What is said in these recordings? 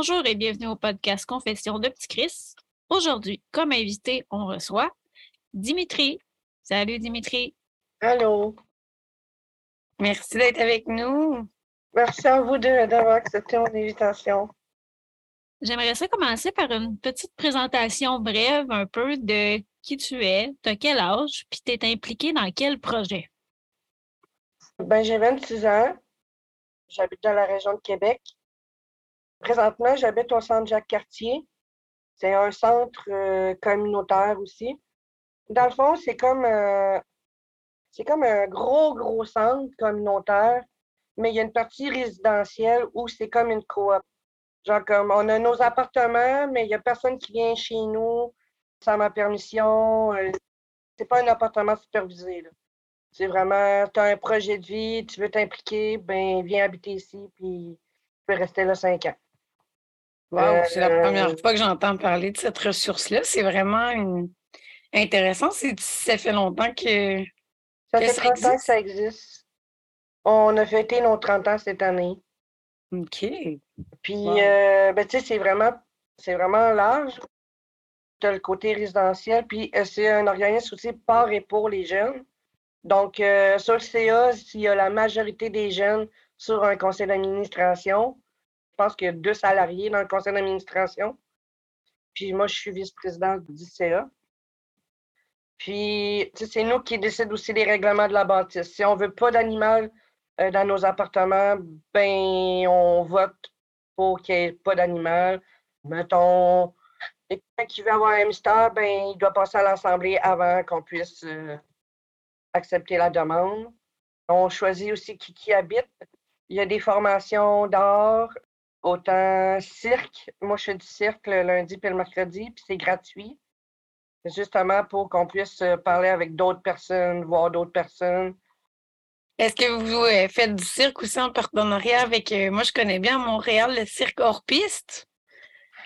Bonjour et bienvenue au podcast Confession de Petit Chris. Aujourd'hui, comme invité, on reçoit Dimitri. Salut Dimitri. Allô. Merci d'être avec nous. Merci à vous d'avoir accepté mon invitation. J'aimerais ça commencer par une petite présentation brève un peu de qui tu es, de quel âge, puis tu es impliqué dans quel projet? Ben, j'ai 26 ans. J'habite dans la région de Québec. Présentement, j'habite au centre Jacques-Cartier. C'est un centre euh, communautaire aussi. Dans le fond, c'est comme, euh, comme un gros, gros centre communautaire, mais il y a une partie résidentielle où c'est comme une coop. Genre comme on a nos appartements, mais il n'y a personne qui vient chez nous sans ma permission. Euh, c'est pas un appartement supervisé. C'est vraiment, tu as un projet de vie, tu veux t'impliquer, ben viens habiter ici, puis tu peux rester là cinq ans. Wow, c'est la première euh, fois que j'entends parler de cette ressource-là. C'est vraiment intéressant. Ça fait longtemps que. Ça fait 30 ans que ça existe. On a fêté nos 30 ans cette année. OK. Puis, euh, ben, tu sais, c'est vraiment, vraiment large. Tu as le côté résidentiel, puis euh, c'est un organisme aussi par et pour les jeunes. Donc, sur le CA, s'il y a la majorité des jeunes sur un conseil d'administration, pense qu'il y a deux salariés dans le conseil d'administration. Puis moi, je suis vice-présidente du CA. Puis, c'est nous qui décidons aussi des règlements de la bâtisse. Si on ne veut pas d'animal euh, dans nos appartements, ben on vote pour qu'il n'y ait pas d'animal. Mettons, quelqu'un qui veut avoir un mystère, ben il doit passer à l'Assemblée avant qu'on puisse euh, accepter la demande. On choisit aussi qui, qui habite. Il y a des formations d'art, Autant cirque, moi je fais du cirque le lundi puis le mercredi, puis c'est gratuit. Justement pour qu'on puisse euh, parler avec d'autres personnes, voir d'autres personnes. Est-ce que vous euh, faites du cirque aussi en partenariat avec, euh, moi je connais bien à Montréal, le cirque hors piste?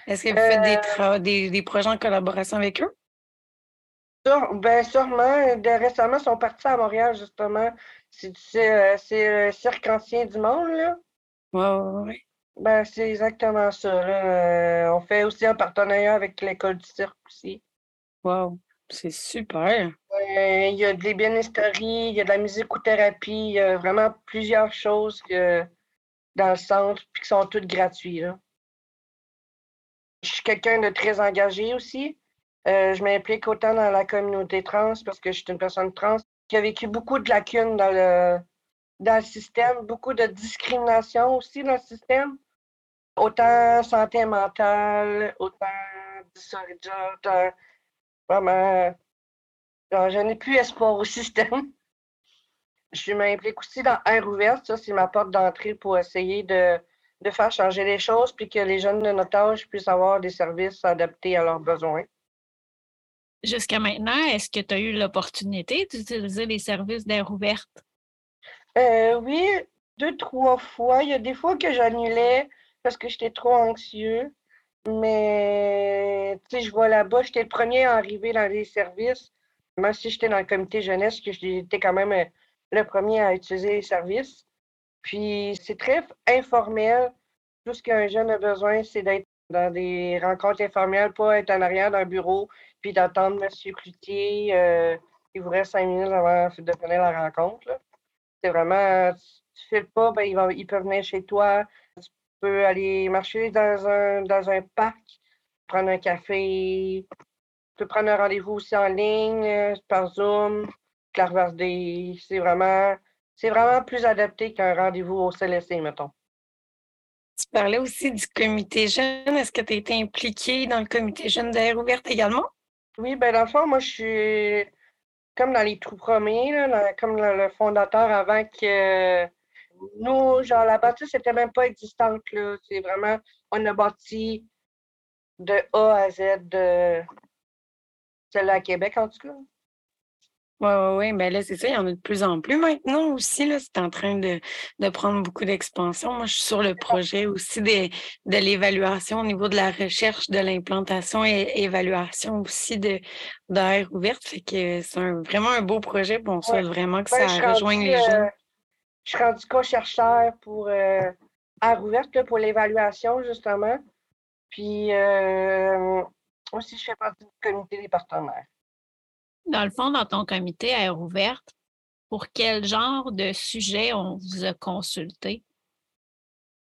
Est-ce que vous faites des, des, projets en collaboration avec eux? ben sûrement. De, récemment, ils sont partis à Montréal, justement. C'est le cirque ancien du monde, là. Oui, oui, oui. Ben, c'est exactement ça. Euh, on fait aussi un partenariat avec l'école du cirque aussi. Wow, c'est super. il y a de l'ébénisterie, il y a de la musicothérapie, il y a vraiment plusieurs choses que, dans le centre, puis qui sont toutes gratuites. Je suis quelqu'un de très engagé aussi. Euh, je m'implique autant dans la communauté trans parce que je suis une personne trans qui a vécu beaucoup de lacunes dans le, dans le système, beaucoup de discrimination aussi dans le système autant santé mentale, autant dysphorie, autant vraiment. je n'ai plus espoir au système. Je m'implique aussi dans Air ouverte, ça, c'est ma porte d'entrée pour essayer de, de, faire changer les choses puis que les jeunes de notre âge puissent avoir des services adaptés à leurs besoins. Jusqu'à maintenant, est-ce que tu as eu l'opportunité d'utiliser les services d'air ouverte? Euh, oui, deux, trois fois. Il y a des fois que j'annulais parce que j'étais trop anxieux. Mais, tu sais, je vois là-bas, j'étais le premier à arriver dans les services. Même si j'étais dans le comité jeunesse, que j'étais quand même euh, le premier à utiliser les services. Puis, c'est très informel. Tout ce qu'un jeune a besoin, c'est d'être dans des rencontres informelles, pas être en arrière d'un bureau, puis d'attendre M. Cloutier. Il vous reste cinq minutes avant de finir la rencontre. C'est vraiment, tu fais pas, ben, il, va, il peut venir chez toi, peux aller marcher dans un, dans un parc, prendre un café. Tu peux prendre un rendez-vous aussi en ligne, euh, par Zoom, Clairvardé. C'est vraiment, c'est vraiment plus adapté qu'un rendez-vous au CLSC, mettons. Tu parlais aussi du comité jeune. Est-ce que tu as été impliqué dans le comité jeune d'air ouverte également? Oui, ben dans le fond, moi, je suis comme dans les tout premiers, comme le, fondateur avant que nous, genre, la bâtisse n'était même pas existante. C'est vraiment, on a bâti de A à Z de celle-là à Québec, en tout cas. Oui, oui, oui. Ben là, c'est ça, il y en a de plus en plus maintenant aussi. Là, c'est en train de, prendre beaucoup d'expansion. Moi, je suis sur le projet aussi de, de l'évaluation au niveau de la recherche, de l'implantation et évaluation aussi de d'air ouverte. Fait que c'est vraiment un beau projet. Bon, on souhaite vraiment que ça rejoigne les jeunes. Euh, je suis rendu co-chercheur pour euh, ouverte pour l'évaluation, justement. Puis euh, aussi, je fais partie du comité des partenaires. Dans le fond, dans ton comité air ouverte, pour quel genre de sujet on vous a consulté?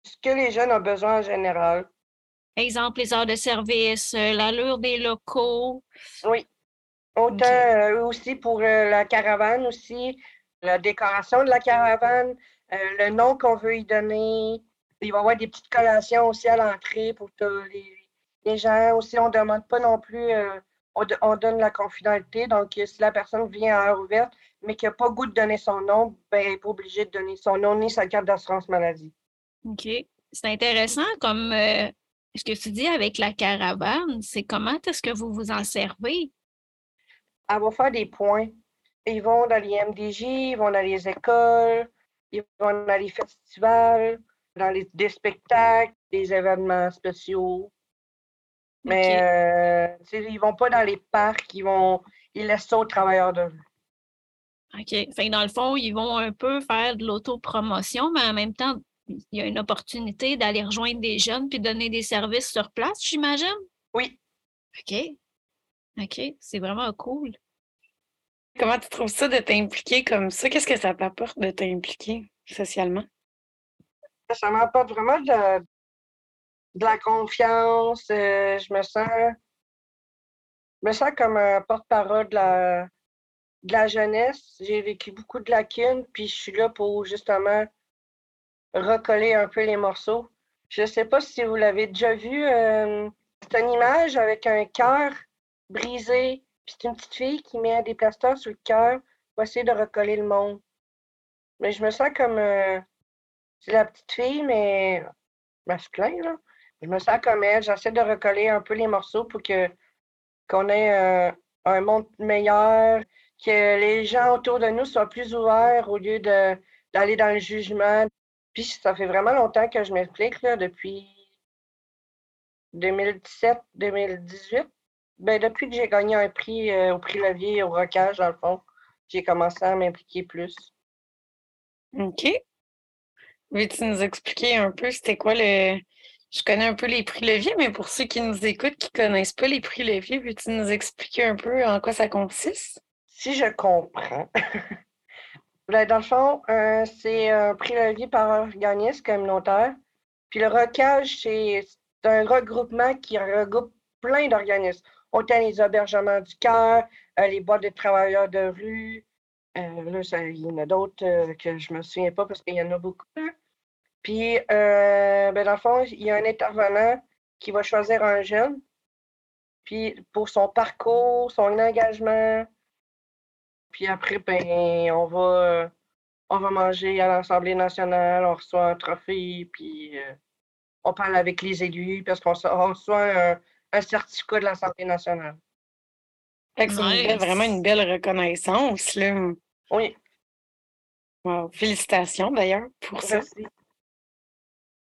Ce que les jeunes ont besoin en général. Exemple, les heures de service, euh, l'allure des locaux. Oui. Autant euh, aussi pour euh, la caravane aussi, la décoration de la caravane, le nom qu'on veut y donner. Il va y avoir des petites collations aussi à l'entrée pour les, les, gens. Aussi, on ne demande pas non plus, on, donne la confidentialité. Donc, si la personne vient à heure ouverte, mais qui n'a pas goût de donner son nom, ben, elle n'est pas obligée de donner son nom ni sa carte d'assurance maladie. OK. C'est intéressant comme ce que tu dis avec la caravane, c'est comment est-ce que vous vous en servez? Elle va faire des points. Ils vont dans les MDJ, ils vont dans les écoles, ils vont dans les festivals, dans les, des spectacles, des événements spéciaux. Mais euh, ils vont pas dans les parcs, ils vont ils laissent ça aux travailleurs de rue. OK. Fait dans le fond, ils vont un peu faire de l'autopromotion, mais en même temps, il y a une opportunité d'aller rejoindre des jeunes puis donner des services sur place, j'imagine? Oui. OK. OK. C'est vraiment cool. Comment tu trouves ça de t'impliquer comme ça? Qu'est-ce que ça t'apporte de t'impliquer socialement? Ça m'apporte vraiment de, la confiance. Euh, je me sens me sens comme un porte-parole de la, de la jeunesse. J'ai vécu beaucoup de lacunes, puis je suis là pour justement recoller un peu les morceaux. Je ne sais pas si vous l'avez déjà vu. Euh, c'est une image avec un cœur brisé. Puis c'est une petite fille qui met des plasters sur le cœur pour essayer de recoller le monde. Mais je me sens comme. Euh, c'est la petite fille, mais masculin, là. Je me sens comme elle. J'essaie de recoller un peu les morceaux pour que qu'on ait euh, un monde meilleur, que les gens autour de nous soient plus ouverts au lieu d'aller dans le jugement, puis ça fait vraiment longtemps que je m'explique, depuis 2017-2018. Ben, depuis que j'ai gagné un prix euh, au prix Levier au Rocage, dans le fond, j'ai commencé à m'impliquer plus. OK. Veux-tu nous expliquer un peu c'était quoi le. Je connais un peu les prix Levier, mais pour ceux qui nous écoutent, qui ne connaissent pas les prix Levier, veux-tu nous expliquer un peu en quoi ça consiste? Si je comprends. Ben, dans le fond, euh, c'est un prix vie par organisme communautaire. Puis le recage, c'est un regroupement qui regroupe plein d'organismes. Autant les hébergements du cœur, euh, les boîtes de travailleurs de rue. Euh, là, il y en a d'autres que je ne me souviens pas parce qu'il y en a beaucoup. Puis, ben, dans le fond, il y a un intervenant qui va choisir un jeune. Puis, pour son parcours, son engagement, puis après, ben, on va, on va manger à l'Assemblée nationale, on reçoit un trophée, puis euh, on parle avec les élus parce qu'on reçoit un, certificat de l'Assemblée nationale. C'est vraiment une belle reconnaissance. Là. Oui. Félicitations d'ailleurs pour ça.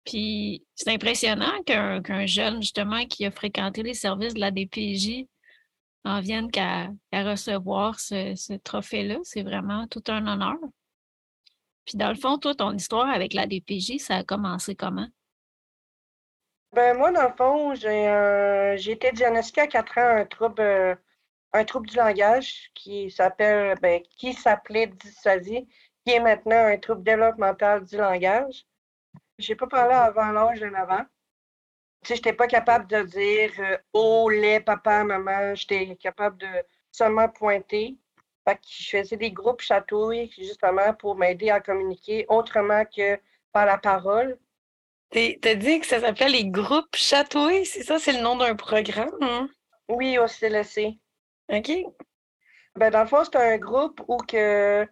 Puis c'est impressionnant qu'un jeune, justement, qui a fréquenté les services de la DPJ en vienne qu'à recevoir ce, trophée-là. C'est vraiment tout un honneur. Puis dans le fond, toi, ton histoire avec la DPJ, ça a commencé comment? Ben moi, dans le fond, j'ai été diagnostiquée à 4 ans un trouble, euh, un trouble du langage qui s'appelle ben, qui s'appelait dysphasie, qui est maintenant un trouble développemental du langage. J'ai pas parlé avant l'âge de 9 ans je n'étais pas capable de dire euh, oh, les papa, maman. J'étais capable de seulement pointer. Que je faisais des groupes chatouilles justement pour m'aider à communiquer autrement que par la parole. Tu as dit que ça s'appelle les groupes chatouilles, c'est ça? C'est le nom d'un programme? Hein? Oui, au CLC. OK. Ben, dans le fond, c'est un groupe où que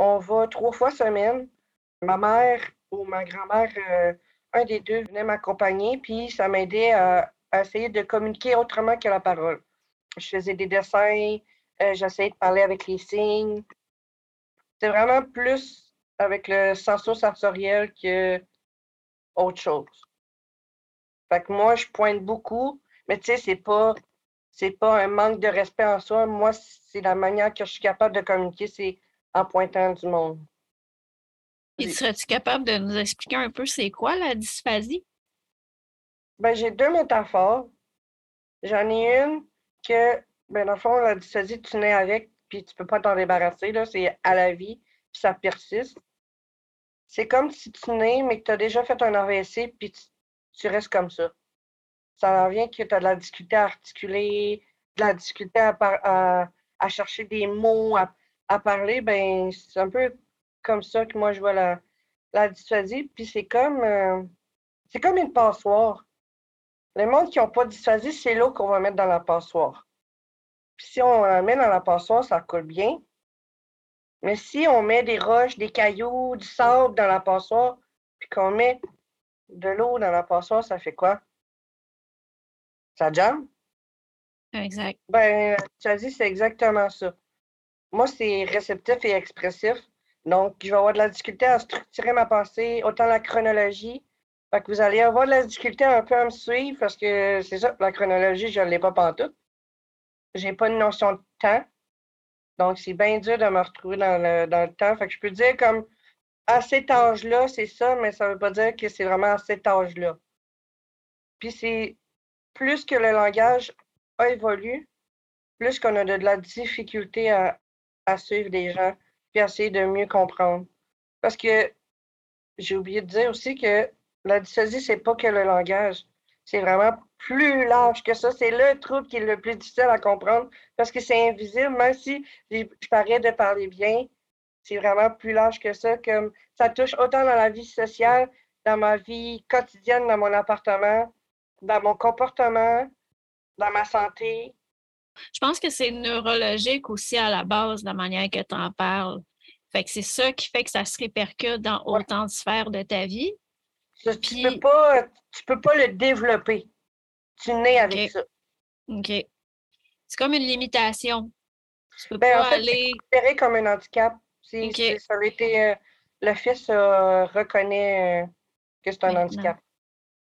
on va trois fois semaine. Ma mère ou ma grand-mère euh, un des deux venait m'accompagner, puis ça m'aidait à, à, essayer de communiquer autrement que la parole. Je faisais des dessins, euh, j'essayais de parler avec les signes. C'est vraiment plus avec le senso-sensoriel que autre chose. Fait que moi, je pointe beaucoup, mais tu sais, c'est pas c'est pas un manque de respect en soi. Moi, c'est la manière que je suis capable de communiquer, c'est en pointant du monde. Et serais-tu capable de nous expliquer un peu c'est quoi la dysphasie? Ben, j'ai deux métaphores. J'en ai une que, ben, dans le fond, la dysphasie, tu nais avec, puis tu peux pas t'en débarrasser, là. C'est à la vie, puis ça persiste. C'est comme si tu nais, mais que tu as déjà fait un AVC, puis tu, restes comme ça. Ça en vient que tu as de la difficulté à articuler, de la difficulté à, chercher des mots, à, à parler. Ben, c'est un peu comme ça que moi, je vois la, la dysphasie. Puis c'est comme, euh, c'est comme une passoire. Les monde qui n'ont pas de dysphasie, c'est l'eau qu'on va mettre dans la passoire. Puis si on la met dans la passoire, ça coule bien. Mais si on met des roches, des cailloux, du sable dans la passoire, puis qu'on met de l'eau dans la passoire, ça fait quoi? Ça jamme? Exact. Ben, tu as dit, c'est exactement ça. Moi, c'est réceptif et expressif. Donc, je vais avoir de la difficulté à structurer ma pensée, autant la chronologie. Fait que vous allez avoir de la difficulté un peu à me suivre parce que c'est ça, la chronologie, je ne l'ai pas pantoute. J'ai pas une notion de temps. Donc, c'est bien dur de me retrouver dans le, dans le temps. Fait que je peux dire comme à cet âge-là, c'est ça, mais ça ne veut pas dire que c'est vraiment à cet âge-là. Puis c'est plus que le langage a évolué, plus qu'on a de, la difficulté à, à suivre des gens, puis à essayer de mieux comprendre. Parce que j'ai oublié de dire aussi que la dysphasie, c'est pas que le langage. C'est vraiment plus large que ça. C'est le trouble qui est le plus difficile à comprendre parce que c'est invisible, même si je parais de parler bien, c'est vraiment plus large que ça. Comme ça touche autant dans la vie sociale, dans ma vie quotidienne, dans mon appartement, dans mon comportement, dans ma santé. Je pense que c'est neurologique aussi à la base, de la manière que tu en parles. Fait que c'est ça qui fait que ça se répercute dans autant de sphères de ta vie. Tu ne peux, pas, tu peux pas le développer. Tu nais avec ça. OK. C'est comme une limitation. Tu peux ben, pas en fait, aller. considéré comme un handicap. Si, ça aurait été. Euh, le fils euh, reconnaît euh, que c'est un handicap.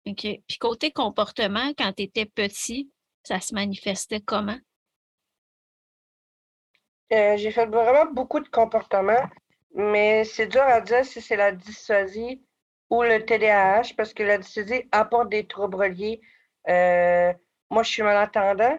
OK. Puis côté comportement, quand tu étais petit, ça se manifestait comment? J'ai fait vraiment beaucoup de comportements, mais c'est dur à dire si c'est la dysphasie ou le TDAH parce que la dysphasie apporte des troubles reliés. Euh, moi, je suis malentendant,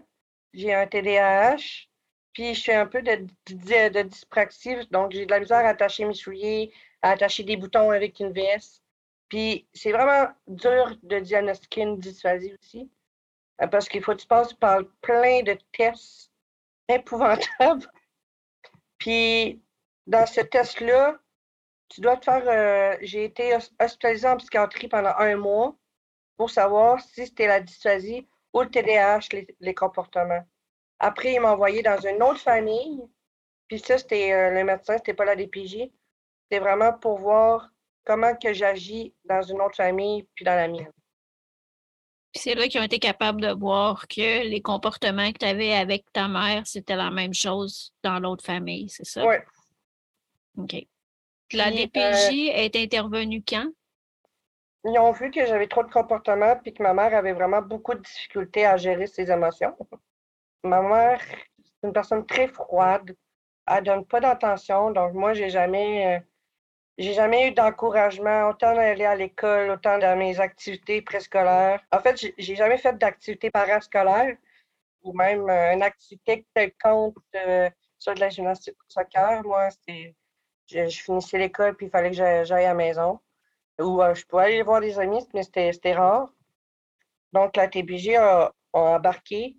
j'ai un TDAH, puis je fais un peu de, de, dyspraxie, donc j'ai de la misère à attacher mes souliers, à attacher des boutons avec une veste. Puis c'est vraiment dur de diagnostiquer une dysphasie aussi, euh, parce qu'il faut que tu passes par plein de tests épouvantables. Puis dans ce test-là, tu dois te faire. Euh, j'ai été hospitalisée en psychiatrie pendant un mois pour savoir si c'était la dysphasie ou le TDAH, les, comportements. Après, il m'a envoyé dans une autre famille. Puis ça, c'était euh, le médecin, c'était pas la DPJ. C'était vraiment pour voir comment que j'agis dans une autre famille puis dans la mienne. c'est là qu'ils ont été capables de voir que les comportements que tu avais avec ta mère, c'était la même chose dans l'autre famille, c'est ça? Oui. OK. La DPJ est intervenue quand? Ils ont vu que j'avais trop de comportements puis que ma mère avait vraiment beaucoup de difficultés à gérer ses émotions. Ma mère, c'est une personne très froide. Elle donne pas d'attention. Donc, moi, j'ai jamais, euh, j'ai jamais eu d'encouragement, autant d'aller à l'école, autant dans mes activités préscolaires. En fait, j'ai jamais fait d'activité parascolaire ou même euh, une activité quelconque euh, sur de la gymnastique ou soccer. Moi, c'était je, finissais l'école puis il fallait que j'aille à la maison. Ou euh, je pouvais aller voir des amis, mais c'était rare. Donc, la TPG a, embarqué.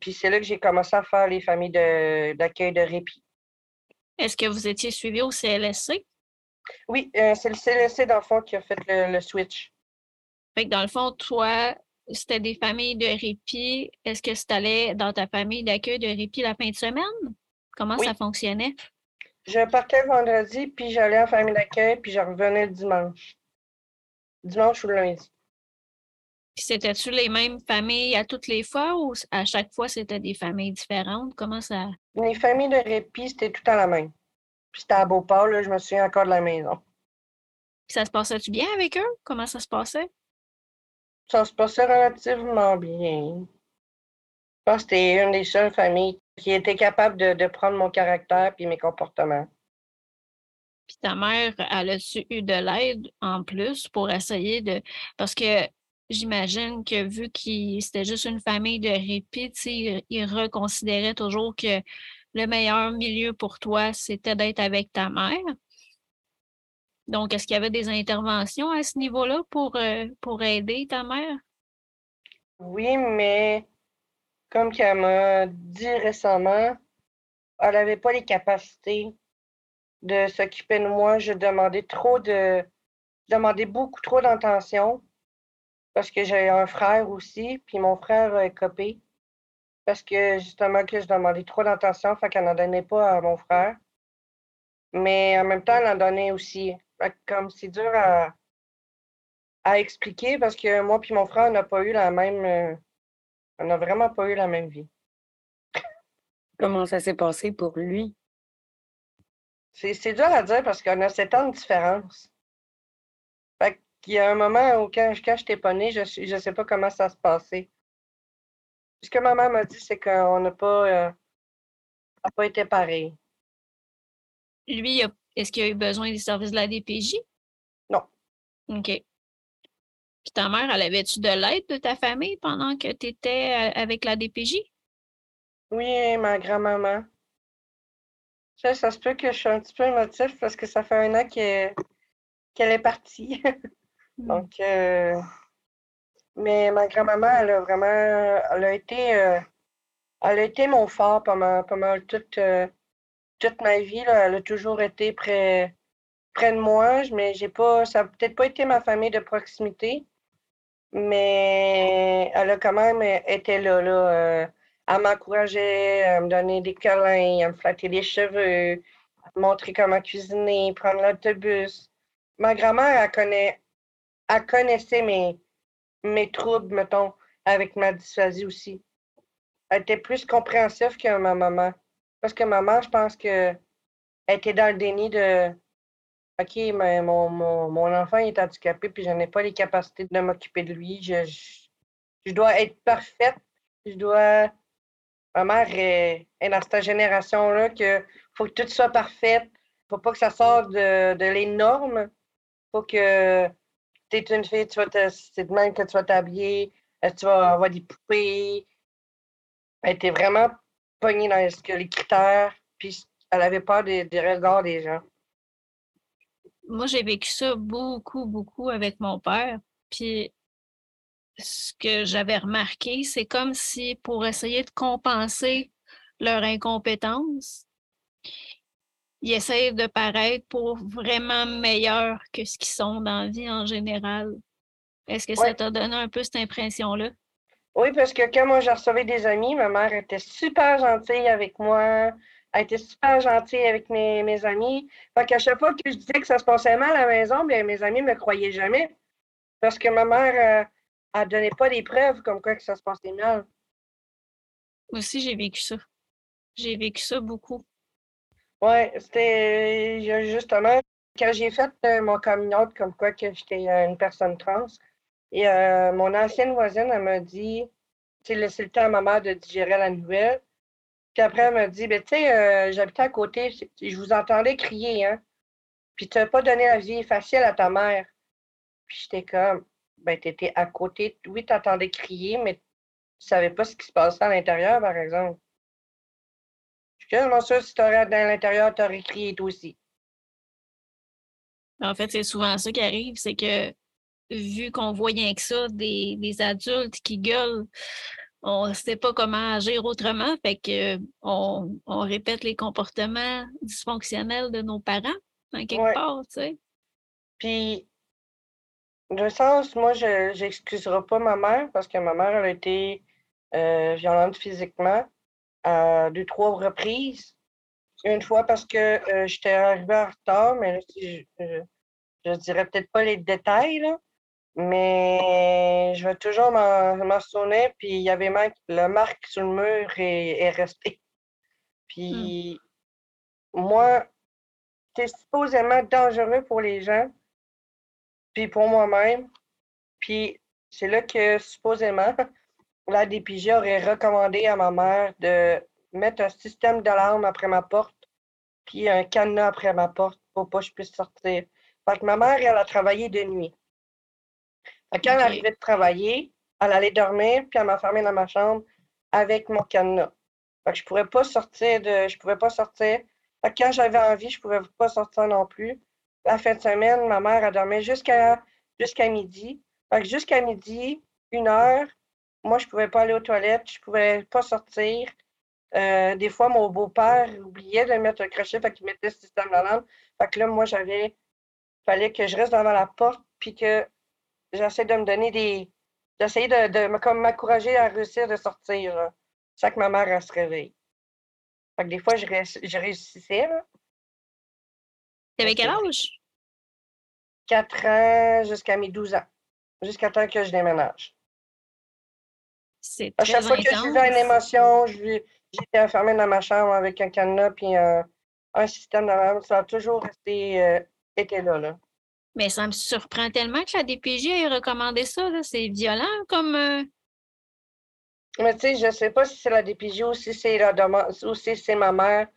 Puis c'est là que j'ai commencé à faire les familles d'accueil de, répit. Est-ce que vous étiez suivi au CLSC? Oui, euh, c'est le CLSC, dans le fond, qui a fait le, switch. Fait que dans le fond, toi, c'était des familles de répit. Est-ce que tu allais dans ta famille d'accueil de répit la fin de semaine? Comment ça fonctionnait? Je partais vendredi, puis j'allais en famille d'accueil, puis je revenais le dimanche. Dimanche ou lundi. C'était-tu les mêmes familles à toutes les fois ou à chaque fois c'était des familles différentes? Comment ça? Les familles de répit, c'était tout à la même. Puis c'était à Beauport, là, je me souviens encore de la maison. Puis ça se passait-tu bien avec eux? Comment ça se passait? Ça se passait relativement bien. Je pense que c'était une des seules familles qui était capable de, prendre mon caractère et mes comportements. Puis ta mère, elle a-tu eu de l'aide en plus pour essayer de. Parce que j'imagine que vu qu'il c'était juste une famille de répit, il, il reconsidérait toujours que le meilleur milieu pour toi, c'était d'être avec ta mère. Donc, est-ce qu'il y avait des interventions à ce niveau-là pour, euh, pour aider ta mère? Oui, mais comme qu'elle m'a dit récemment, elle n'avait pas les capacités de s'occuper de moi. Je demandais trop de. Je demandais beaucoup trop d'intention parce que j'ai un frère aussi, puis mon frère est copé. Parce que justement que je demandais trop d'intention, fait qu'elle n'en donnait pas à mon frère. Mais en même temps, elle en donnait aussi. comme c'est dur à, à expliquer parce que moi puis mon frère, on n'a pas eu la même. Euh, on n'a vraiment pas eu la même vie. Comment ça s'est passé pour lui? C'est dur à dire parce qu'on a sept ans de différence. Fait qu'il y a un moment où quand, quand je t'ai pas né, je ne sais pas comment ça se passait. Ce que ma mère m'a dit, c'est qu'on n'a pas, euh, pas été pareil. Lui, est-ce qu'il a eu besoin des services de la DPJ? Non. OK ta mère, elle avait-tu de l'aide de ta famille pendant que tu étais euh, avec la DPJ? Oui, ma grand-maman. Ça, ça se peut que je suis un petit peu émotif parce que ça fait un an qu'elle est partie. Hmm. Donc, euh, mais ma grand-maman, elle a vraiment, elle a été, euh, elle a été mon phare pendant, pendant toute, toute ma vie. Elle a toujours été près, près de moi, mais j'ai pas, ça n'a peut-être pas été ma famille de proximité, mais elle a quand même été là. là elle m'encourageait à me donner des câlins, à me flatter les cheveux, à me montrer comment cuisiner, prendre l'autobus. Ma grand-mère, elle, connaît, elle connaissait mes, mes troubles, mettons, avec ma dysphasie aussi. Elle était plus compréhensive que ma maman. Parce que maman, je pense qu'elle était dans le déni de OK, mais mon, mon, enfant est handicapé, puis je n'ai pas les capacités de m'occuper de lui. Je, je, dois être parfaite. Je dois. Ma mère est, dans cette génération-là que faut que tout soit parfait. Faut pas que ça sorte de, de les normes. Faut que tu es une fille, tu vas c'est de même que tu vas t'habiller, euh, tu vas avoir des poupées. Elle était vraiment pognée dans les critères, puis elle avait peur des, des regards des gens moi, j'ai vécu ça beaucoup, beaucoup avec mon père. Puis, ce que j'avais remarqué, c'est comme si pour essayer de compenser leur incompétence, ils essayent de paraître pour vraiment meilleurs que ce qu'ils sont dans la vie en général. Est-ce que ça t'a donné un peu cette impression-là? Oui, parce que quand moi, je recevais des amis, ma mère était super gentille avec moi. Elle était super gentille avec mes, mes amis. Fait qu'à chaque fois que je disais que ça se passait mal à la maison, bien, mes amis ne me croyaient jamais. Parce que ma mère, ne euh, donnait pas des preuves comme quoi que ça se passait mal. Moi aussi, j'ai vécu ça. J'ai vécu ça beaucoup. Oui, c'était justement quand j'ai fait euh, mon coming comme quoi que j'étais euh, une personne trans. Et mon ancienne voisine, elle m'a dit, tu sais, laissé le temps à ma mère de digérer la nouvelle. Puis après, elle m'a dit, ben, tu sais, euh, j'habitais à côté, je vous entendais crier, hein. Puis tu n'as pas donné la vie facile à ta mère. Puis j'étais comme, ben, tu étais à côté. Oui, tu entendais crier, mais tu ne savais pas ce qui se passait à l'intérieur, par exemple. Je suis quasiment sûre si tu aurais dans l'intérieur, tu aurais crié toi aussi. En fait, c'est souvent ça qui arrive, c'est que vu qu'on voit rien que ça, des, des adultes qui gueulent on ne sait pas comment agir autrement, fait que on, répète les comportements dysfonctionnels de nos parents, en quelque part, tu sais. Puis, de sens, moi, je n'excuserai pas ma mère parce que ma mère, elle a été euh, violente physiquement à deux, trois reprises. Une fois parce que euh, j'étais arrivée en retard, mais je, je, dirais peut-être pas les détails, là. Mais je vais toujours m'en souvenir. Puis il y avait même la marque sur le mur est, est restée. Puis moi, c'est supposément dangereux pour les gens, puis pour moi-même. Puis c'est là que supposément la DPJ aurait recommandé à ma mère de mettre un système d'alarme après ma porte, puis un cadenas après ma porte pour pas que je puisse sortir. Fait que ma mère, elle a travaillé de nuit. quand elle arrivait de travailler, elle allait dormir, puis elle m'enfermait dans ma chambre avec mon cadenas. Fait que je pouvais pas sortir de. Je pouvais pas sortir. quand j'avais envie, je pouvais pas sortir non plus. La fin de semaine, ma mère, a dormi jusqu'à jusqu'à midi. Fait que jusqu'à midi, une heure, moi, je pouvais pas aller aux toilettes, je pouvais pas sortir. Euh, des fois, mon beau-père oubliait de mettre un crochet, fait qu'il mettait le système d'alarme. Fait que là, moi, j'avais. fallait que je reste devant la porte, puis que j'essaie de me donner des. J'essayais de, de comme m'encourager à réussir de sortir, là, sans que ma mère elle se réveille. Fait que des fois, je, je réussissais. Là. T'avais quel âge? 4 ans jusqu'à mes 12 ans. Jusqu'à temps que je déménage. C'est À chaque fois que je vivais une émotion, j'étais enfermée dans ma chambre avec un cadenas puis un, un système d'alarme. Ça a toujours resté, euh, été là, là. Mais ça me surprend tellement que la DPJ ait recommandé ça. C'est violent comme. Euh Mais tu sais, je ne sais pas si c'est la DPJ ou si c'est la demande ou si c'est ma mère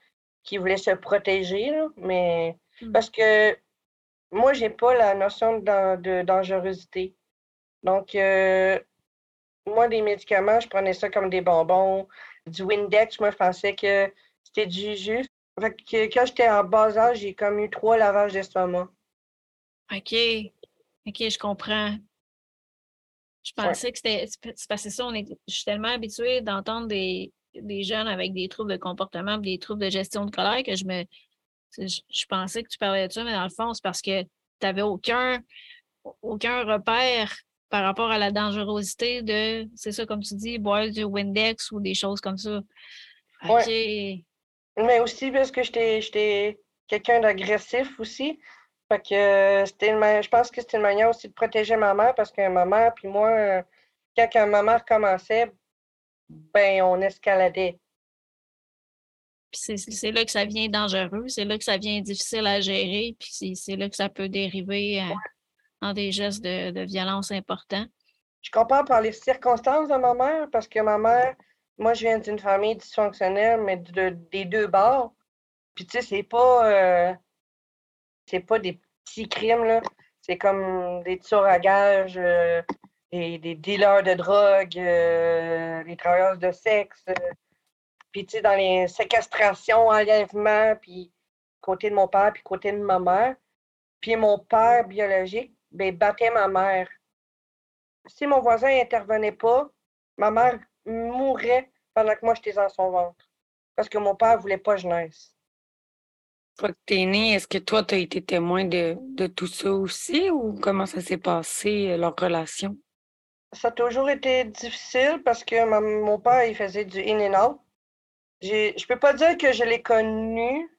qui voulait se protéger, là, mais mmh. parce que moi, j'ai pas la notion de, de dangerosité. Donc, euh, moi, des médicaments, je prenais ça comme des bonbons, du Windex. Moi, je pensais que c'était du jus. Fait que quand j'étais en bas âge, j'ai comme eu trois lavages d'estomac. OK. OK, je comprends. Je pensais que c'était. C'est parce que ça, on est, je suis tellement habituée d'entendre des, des jeunes avec des troubles de comportement, des troubles de gestion de colère que je me. Je, pensais que tu parlais de ça, mais dans le fond, c'est parce que tu n'avais aucun, aucun repère par rapport à la dangerosité de, c'est ça, comme tu dis, boire du Windex ou des choses comme ça. OK. Mais aussi parce que j'étais quelqu'un d'agressif aussi. Fait que c'était je pense que c'était une manière aussi de protéger ma mère parce que ma mère puis moi, quand ma mère commençait, ben on escaladait. Puis c'est là que ça vient dangereux, c'est là que ça vient difficile à gérer, puis c'est là que ça peut dériver en des gestes de, violence importants. Je comprends par les circonstances de ma mère, parce que ma mère, moi, je viens d'une famille dysfonctionnelle, mais des deux bords. Puis, tu sais, c'est pas, euh, c'est pas des petits crimes, là. C'est comme des tueurs à gages, euh, des, dealers de drogue, euh, des travailleurs de sexe. Puis, tu sais, dans les séquestrations, enlèvements, puis côté de mon père, puis côté de ma mère. Puis mon père biologique, ben, battait ma mère. Si mon voisin n'intervenait pas, ma mère mourrait pendant que moi j'étais dans son ventre. Parce que mon père ne voulait pas que je naisse. Quand tu es né, est-ce que toi, tu as été témoin de, de, tout ça aussi ou comment ça s'est passé, euh, leur relation? Ça a toujours été difficile parce que mon père, il faisait du in and out. Je peux pas dire que je l'ai connu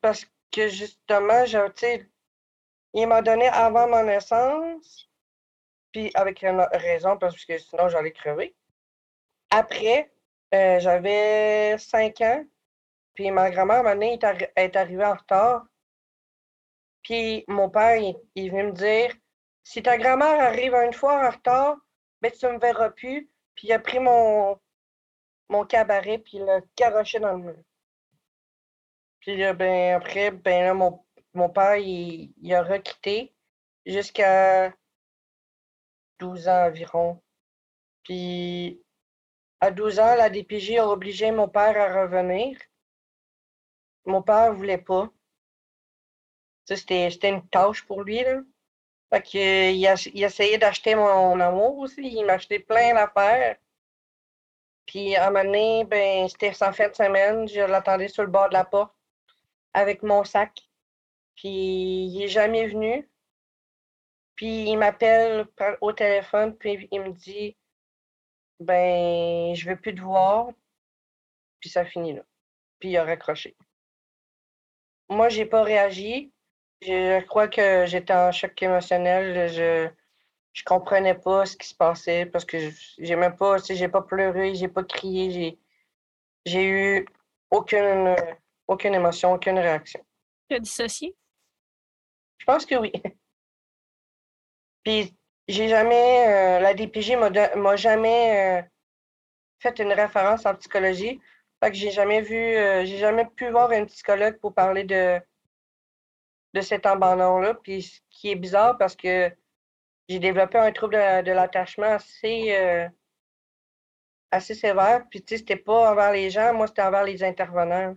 parce que justement, il m'a donné avant ma naissance, puis avec une raison, parce que sinon j'allais crever. Après, euh, j'avais cinq ans, puis ma grand-mère, maintenant, est arrivée en retard. Puis mon père, il, il me dire Si ta grand-mère arrive une fois en retard, ben, tu ne me verras plus. Puis il a pris mon, mon cabaret, puis il l'a garoché dans le mur. Puis ben, après, ben là, mon, mon père, il, a requitté jusqu'à 12 ans environ. Puis, à 12 ans, la DPJ a obligé mon père à revenir. Mon père voulait pas. C'était une tâche pour lui. Là. Fait que, il, a, il essayait d'acheter mon amour aussi. Il m'a acheté plein d'affaires. Puis à un moment donné, ben, c'était sans fin de semaine. Je l'attendais sur le bord de la porte avec mon sac. Puis il n'est jamais venu. Puis il m'appelle au téléphone, puis il me dit Ben, je veux plus te voir. Puis ça finit là. Puis il a raccroché. Moi, j'ai pas réagi. Je crois que j'étais en choc émotionnel. Je je comprenais pas ce qui se passait parce que j'ai même pas, j'ai pas pleuré, j'ai pas crié, j'ai j'ai eu aucune aucune émotion, aucune réaction. Tu as dissocié? Je pense que oui. Puis, j'ai jamais, euh, la DPJ m'a jamais euh, fait une référence en psychologie. Fait que j'ai jamais vu, euh, j'ai jamais pu voir un psychologue pour parler de, de cet abandon-là. Puis, ce qui est bizarre parce que j'ai développé un trouble de, l'attachement assez, euh, assez sévère. Puis, tu sais, c'était pas envers les gens, moi, c'était envers les intervenants.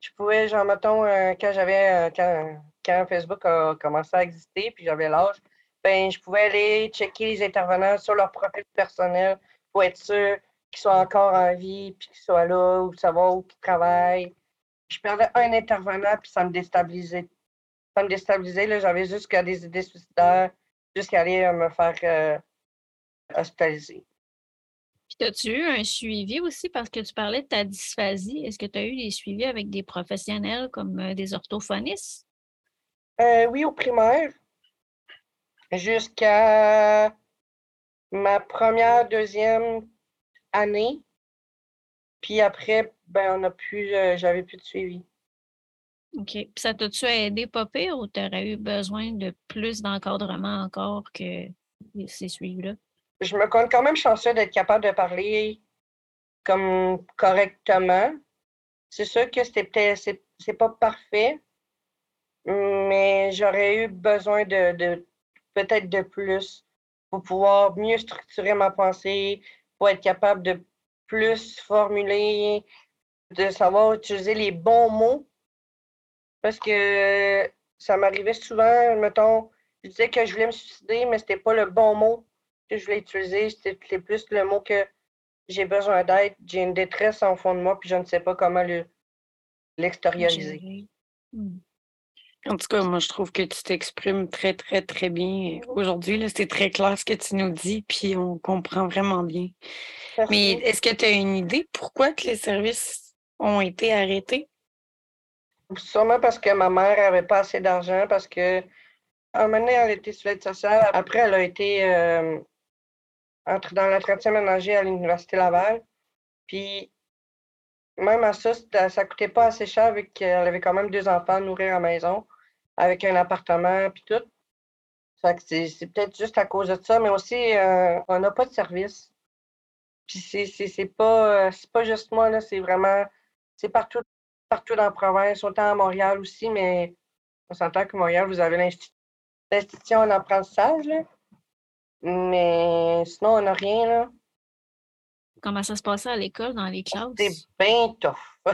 Je pouvais, genre, mettons, euh, quand j'avais, quand, quand, Facebook a commencé à exister, puis j'avais l'âge, ben, je pouvais aller checker les intervenants sur leur profil personnel pour être sûr qu'ils soient encore en vie, puis qu'ils soient là, ou savoir où ils travaillent. Je perdais un intervenant, puis ça me déstabilisait. Ça me déstabilisait, j'avais jusqu'à des idées suicidaires, jusqu'à aller euh, me faire euh, hospitaliser. Puis, as-tu eu un suivi aussi? Parce que tu parlais de ta dysphasie? Est-ce que tu as eu des suivis avec des professionnels comme euh, des orthophonistes? oui, au primaire. Jusqu'à ma première, deuxième année. Puis après, ben, on a plus, j'avais plus de suivi. OK. Puis ça t'a-tu aidé pas ou tu aurais eu besoin de plus d'encadrement encore que ces suivis-là? Je me compte quand même chanceux d'être capable de parler comme correctement. C'est sûr que c'était c'est pas parfait, mais j'aurais eu besoin de, de peut-être de plus pour pouvoir mieux structurer ma pensée, pour être capable de plus formuler, de savoir utiliser les bons mots. Parce que ça m'arrivait souvent, mettons, je disais que je voulais me suicider, mais c'était pas le bon mot que je voulais utiliser. C'était plus le mot que j'ai besoin d'aide, j'ai une détresse en fond de moi, puis je ne sais pas comment l'extérioriser. Hmm. En tout cas, moi, je trouve que tu t'exprimes très, très, très bien aujourd'hui. C'est très clair ce que tu nous dis, puis on comprend vraiment bien. Mais est-ce que tu as une idée pourquoi que les services ont été arrêtés? Sûrement parce que ma mère n'avait pas assez d'argent, parce que un moment donné, elle était sur l'aide sociale. Après, elle a été euh, dans l'entretien ménager à l'Université Laval. Puis, même à ça, ça ne coûtait pas assez cher vu qu'elle avait quand même deux enfants à nourrir à la maison avec un appartement puis tout. c'est peut-être juste à cause de ça, mais aussi, euh, on n'a pas de service. Puis c'est pas, euh, pas juste moi, là, c'est vraiment, c'est partout, partout dans la province, autant à Montréal aussi, mais on s'entend que Montréal, vous avez l'institution en apprentissage, là. Mais sinon, on n'a rien, là. Comment ça se passait à l'école, dans les classes? C'est bien tough.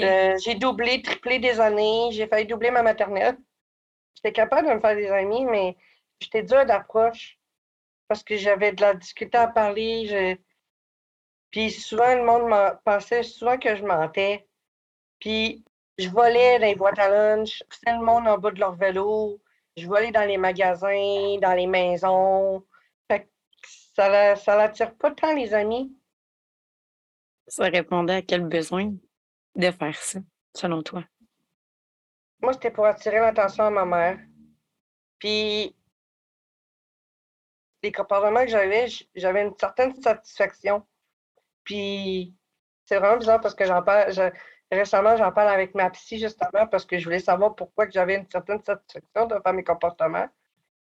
Euh, j'ai doublé, triplé des années. J'ai failli doubler ma maternelle. J'étais capable de me faire des amis, mais j'étais dure d'approche parce que j'avais de la difficulté à parler. Puis souvent, le monde pensait souvent que je mentais. Puis je volais dans les boîtes à lunch, je le monde en bas de leur vélo. Je volais dans les magasins, dans les maisons. ça, ça l'attire pas tant les amis. Ça répondait à quel besoin de faire ça, selon toi? Moi, c'était pour attirer l'attention à ma mère. Puis, les comportements que j'avais, j'avais une certaine satisfaction. Puis, c'est vraiment bizarre parce que j'en parle, récemment, j'en parle avec ma psy justement parce que je voulais savoir pourquoi j'avais une certaine satisfaction de faire mes comportements.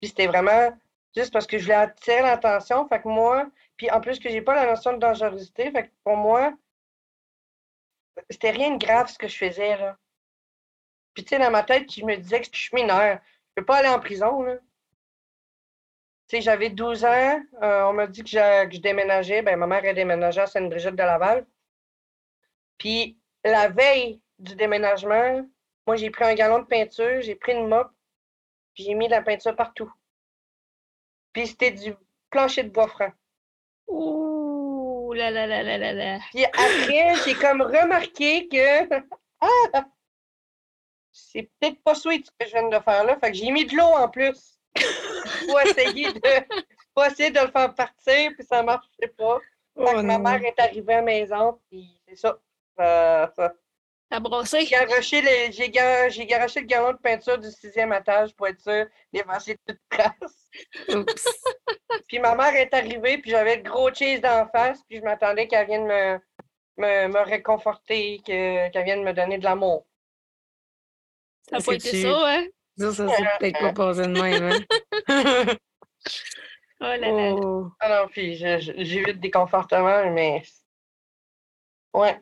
Puis, c'était vraiment juste parce que je voulais attirer l'attention. Fait que moi, puis en plus que j'ai pas la notion de dangerosité, fait que pour moi, c'était rien de grave ce que je faisais, là. Puis tu sais, dans ma tête, je me disais que je suis mineure. Je peux pas aller en prison, là. Tu sais, j'avais 12 ans, euh, on m'a dit que, je déménageais. Ben, ma mère est déménagée à Sainte-Brigitte de Laval. Puis la veille du déménagement, moi, j'ai pris un galon de peinture, j'ai pris une mop, puis j'ai mis de la peinture partout. Puis c'était du plancher de bois franc. Ouh là là là là là là. Puis après, j'ai comme remarqué que ah, c'est peut-être pas sweet ce que je viens de faire là. Fait que j'ai mis de l'eau en plus pour essayer de pour essayer de le faire partir, puis ça marchait pas. Fait que oh ma mère est arrivée à la maison, puis c'est ça. Ça j'ai garoché, le, garoché le galon de peinture du sixième étage pour être sûr d'effacer toute trace. puis ma mère est arrivée, puis j'avais le gros cheese d'en face, puis je m'attendais qu'elle vienne me, me, me réconforter, qu'elle vienne me donner de l'amour. Ça n'a pas été ça, hein? Ça, ça s'est peut-être pas passé de même, hein? oh là là. Oh. Ah non, puis j'ai eu des confortements, mais. Ouais.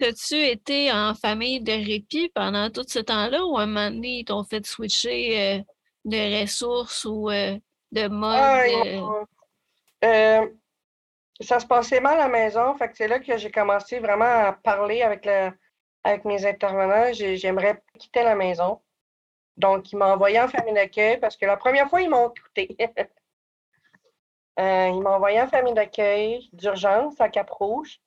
As-tu été en famille de répit pendant tout ce temps-là ou à un moment donné, ils t'ont fait switcher euh, de ressources ou euh, de mode? Euh, ça se passait mal à la maison, fait que c'est là que j'ai commencé vraiment à parler avec, avec mes intervenants. J'ai- J'aimerais quitter la maison. Donc, ils m'ont envoyé en famille d'accueil parce que la première fois, ils m'ont écouté. Ils m'ont envoyé en famille d'accueil d'urgence à Cap-Rouge.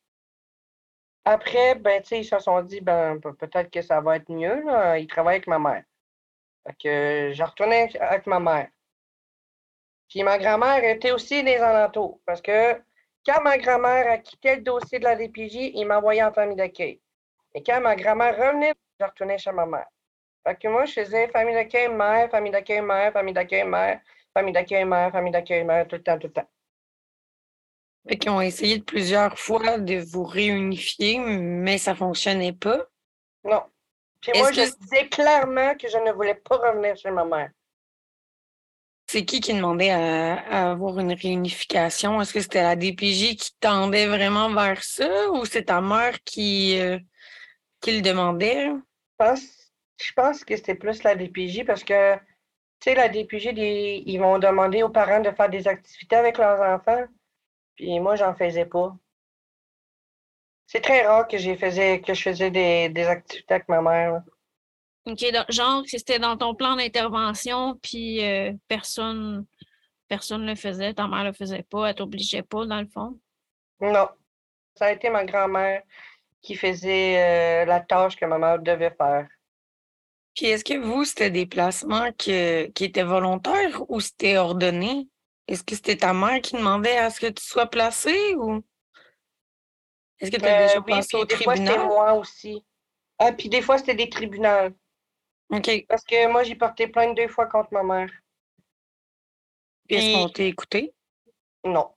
Après, ben, ils se sont dit, ben, pe- peut-être que ça va être mieux, là. Ils travaillent avec ma mère. Que je retournais avec ma mère. Puis ma grand-mère était aussi des alentours. Parce que quand ma grand-mère a quitté le dossier de la DPJ, il m'envoyait en famille d'accueil. Et quand ma grand-mère revenait, je retournais chez ma mère. Fait que moi, je faisais famille d'accueil, mère, famille d'accueil, mère, famille d'accueil, mère, famille d'accueil, mère, famille d'accueil, mère, tout le temps, tout le temps. Fait qu'ils ont essayé de plusieurs fois de vous réunifier, mais ça fonctionnait pas. Non. Puis moi, que je disais clairement que je ne voulais pas revenir chez ma mère. C'est qui qui demandait à, à avoir une réunification? Est-ce que c'était la DPJ qui tendait vraiment vers ça ou c'est ta mère qui, euh, qui le demandait? Je pense, je pense que c'était plus la DPJ parce que, tu sais, la DPJ, ils vont demander aux parents de faire des activités avec leurs enfants. Puis moi, j'en faisais pas. C'est très rare que, j'ai faisais, que je faisais des, des activités avec ma mère. là. OK, donc, genre c'était dans ton plan d'intervention, puis euh, personne personne le faisait, ta mère le faisait pas, elle t'obligeait pas, dans le fond? Non. Ça a été ma grand-mère qui faisait euh, la tâche que ma mère devait faire. Puis est-ce que vous, c'était des placements que- qui étaient volontaires ou c'était ordonné? Est-ce que c'était ta mère qui demandait à ce que tu sois placé ou est-ce que tu as Euh, déjà oui, passé au des fois, c'était tribunal? moi aussi. Ah, puis des fois, c'était des tribunaux. OK. Parce que moi, j'ai porté plainte deux fois contre ma mère. est-ce Puis- qu'on t'a écouté? Non.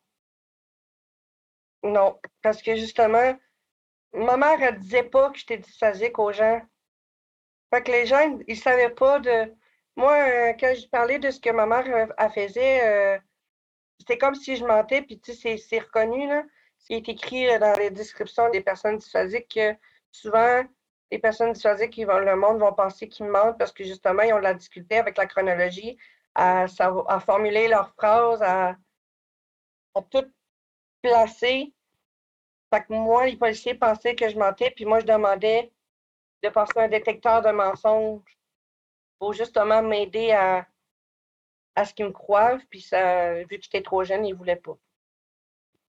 Non, parce que justement, ma mère, elle disait pas que j'étais dysphasique aux gens. Fait que les gens, ils savaient pas de. Moi, euh, quand je parlais de ce que ma mère euh, elle faisait, euh, c'était comme si je mentais, puis tu sais, c'est- c'est reconnu, là. C'est écrit euh, dans les descriptions des personnes dysphasiques que souvent, les personnes dysphasiques, ils vont, le monde vont penser qu'ils mentent parce que justement, ils ont de la difficulté avec la chronologie, à, formuler leurs phrases, à, à tout placer. Que moi, les policiers pensaient que je mentais, puis moi, je demandais de passer un détecteur de mensonges pour justement m'aider à, à ce qu'ils me croient. Puis ça, vu que j'étais trop jeune, ils ne voulaient pas.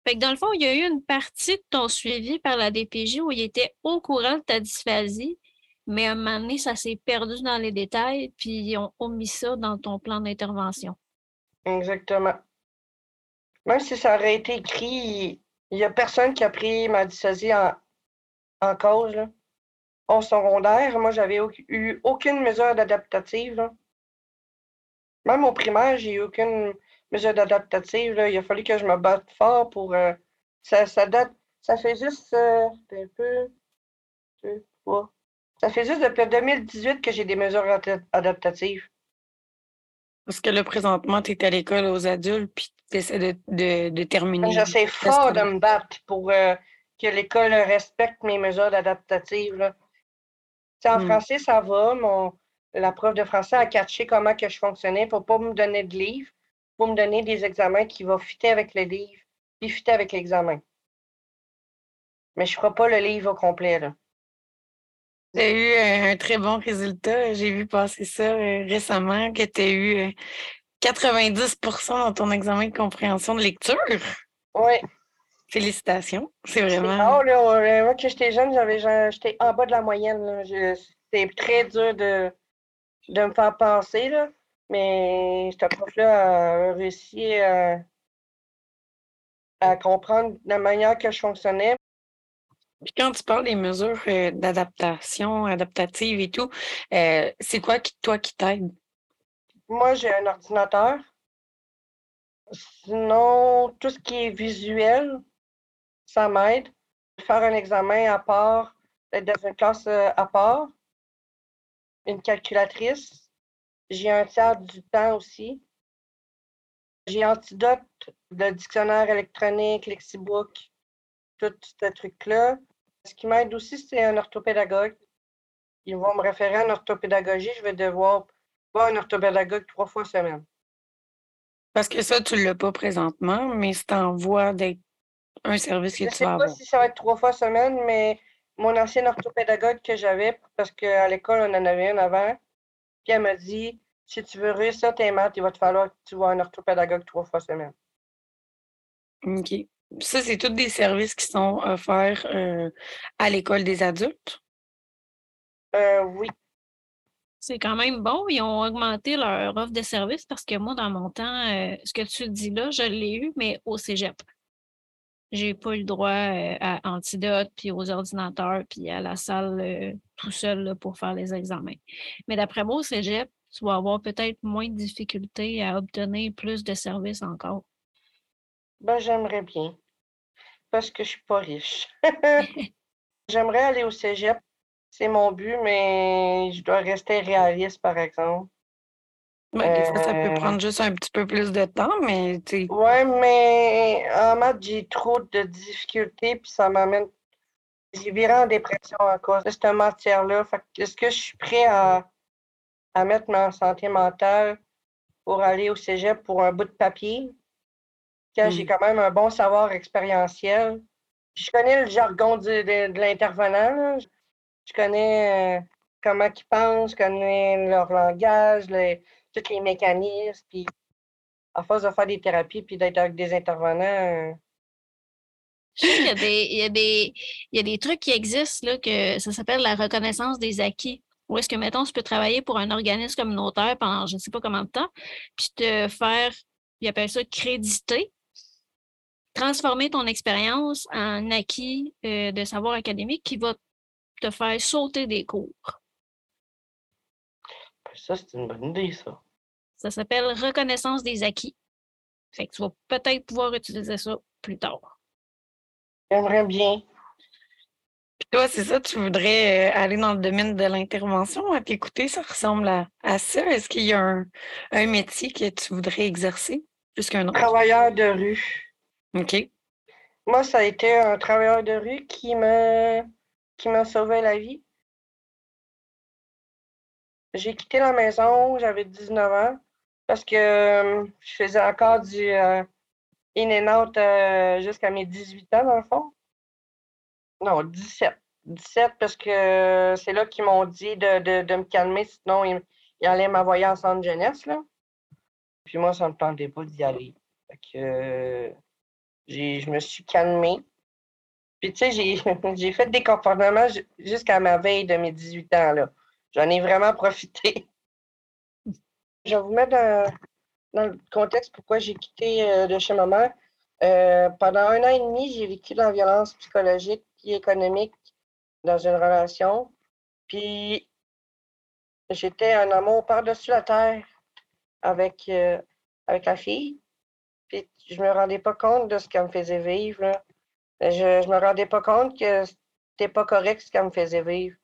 Fait que dans le fond, il y a eu une partie de ton suivi par la DPJ où il était au courant de ta dysphasie, mais à un moment donné, ça s'est perdu dans les détails, puis ils ont omis ça dans ton plan d'intervention. Exactement. Même si ça aurait été écrit, il n'y a personne qui a pris ma dysphasie en, en cause. Là. Au secondaire, moi, j'avais eu aucune mesure adaptative. là. Même au primaire, j'ai eu aucune mesure adaptative. là. Il a fallu que je me batte fort pour. euh, ça, ça date. Ça fait juste. euh, un peu. deux, trois. Ça fait juste depuis 2018 que j'ai des mesures adap- adaptatives. Parce que là, présentement, tu es à l'école aux adultes puis tu essaies de, de, de terminer. J'essaie fort de me battre pour euh, que l'école respecte mes mesures adaptatives. là. En Hmm. français, ça va. Mon, la prof de français a catché comment que je fonctionnais pour pas me donner de livres, pour me donner des examens qui vont fitter avec le livre, puis fitter avec l'examen. Mais je ne ferai pas le livre au complet. Là. Tu as eu euh, un très bon résultat. J'ai vu passer ça euh, récemment, que tu as eu euh, 90% dans ton examen de compréhension de lecture. Oui, Félicitations. C'est vraiment. rare. Là, moi, quand j'étais jeune, j'avais, j'étais en bas de la moyenne. C'était très dur de, de me faire penser. Là. Mais cette prof-là a réussi à, à comprendre la manière que je fonctionnais. Puis quand tu parles des mesures euh, d'adaptation, adaptative et tout, euh, c'est quoi qui, toi qui t'aide? Moi, j'ai un ordinateur. Sinon, tout ce qui est visuel, ça m'aide. Faire un examen à part, être dans une classe euh, à part, une calculatrice. J'ai un tiers du temps aussi. J'ai Antidote, le dictionnaire électronique, Lexibook, tout ce truc-là. Ce qui m'aide aussi, c'est un orthopédagogue. Ils vont me référer à une orthopédagogie. Je vais devoir voir un orthopédagogue trois fois semaine. Parce que ça, tu ne l'as pas présentement, mais c'est en voie d'être un service que Je tu sais vas pas avoir. si ça va être trois fois semaine, mais mon ancienne orthopédagogue que j'avais, parce qu'à l'école, on en avait une avant, puis elle m'a dit si tu veux réussir tes maths, il va te falloir que tu vois un orthopédagogue trois fois semaine. OK. Ça, c'est tous des services qui sont offerts euh, à l'école des adultes? Euh, oui. C'est quand même bon. Ils ont augmenté leur offre de service parce que moi, dans mon temps, euh, ce que tu dis là, je l'ai eu, mais au cégep. J'ai pas eu le droit euh, à Antidote, puis aux ordinateurs, puis à la salle euh, tout seul là, pour faire les examens. Mais d'après moi, au cégep, tu vas avoir peut-être moins de difficultés à obtenir plus de services encore. Ben, j'aimerais bien. Parce que je suis pas riche. J'aimerais aller au cégep. C'est mon but, mais je dois rester réaliste, par exemple. Ben, des fois, ça peut Euh. prendre juste un petit peu plus de temps, mais tu sais, Ouais, mais en maths, j'ai trop de difficultés, puis ça m'amène. J'ai viré en dépression à cause de cette matière-là. Est-ce que je suis prêt à, à mettre ma santé mentale pour aller au cégep pour un bout de papier? Quand j'ai Mm. quand même un bon savoir expérientiel. Je connais le jargon du- de, de l'intervenant. Je connais euh, comment ils pensent, je connais leur langage, les- tous les mécanismes. Puis à force de faire des thérapies puis d'être avec des intervenants, euh, Je sais qu'il y a des, il y a des, il y a des trucs qui existent, là, que ça s'appelle la reconnaissance des acquis. Où est-ce que, mettons, tu peux travailler pour un organisme communautaire pendant je ne sais pas combien de temps, puis te faire, ils appellent ça créditer, transformer ton expérience en acquis euh, de savoir académique qui va te faire sauter des cours. ça, c'est une bonne idée, ça. Ça s'appelle reconnaissance des acquis. Fait que tu vas peut-être pouvoir utiliser ça plus tard. J'aimerais bien. Puis toi, c'est ça, tu voudrais euh, aller dans le domaine de l'intervention. À t'écouter, ça ressemble à, à ça. Est-ce qu'il y a un, un métier que tu voudrais exercer plus qu'un autre? Travailleur de rue. OK. Moi, ça a été un travailleur de rue qui m'a qui m'a sauvé la vie. J'ai quitté la maison, j'avais 19 ans, parce que euh, je faisais encore du euh, in and out euh, jusqu'à mes 18 ans, dans le fond. Non, 17. 17 parce que c'est là qu'ils m'ont dit de, de- me calmer, sinon ils, ils allaient m'envoyer en centre jeunesse, là. Puis moi, ça ne me tentait pas d'y aller. Que, je me suis calmée. Puis, tu sais, j'ai, fait des comportements ju- jusqu'à ma veille de mes 18 ans. J'en ai vraiment profité. Je vais vous mettre dans, le contexte pourquoi j'ai quitté euh, de chez ma mère. Euh, pendant un an et demi, j'ai vécu de la violence psychologique et économique dans une relation. Puis, j'étais un amour par-dessus la terre avec, euh, avec la fille. Puis, je me rendais pas compte de ce qu'elle me faisait vivre. là. Je, je me rendais pas compte que c'était pas correct ce qu'elle me faisait vivre.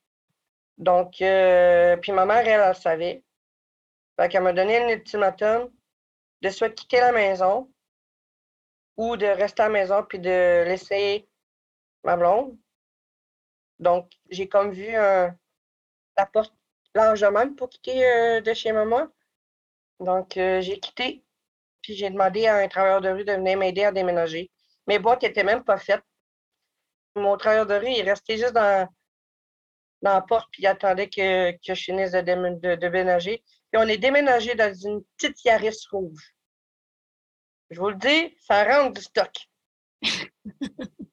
Donc, euh, puis ma mère, elle, elle, le savait. Fait qu'elle m'a donné un ultimatum de soit quitter la maison ou de rester à la maison puis de laisser ma blonde. Donc, j'ai comme vu la porte largement pour quitter euh, de chez maman. Donc, euh, j'ai quitté. Puis j'ai demandé à un travailleur de rue de venir m'aider à déménager. Mes boîtes n'étaient même pas faites. Mon travailleur de rue, il restait juste dans, dans la porte puis il attendait que, que je finisse de déménager. Puis on est déménagé dans une petite Yaris rouge. Je vous le dis, ça rentre du stock.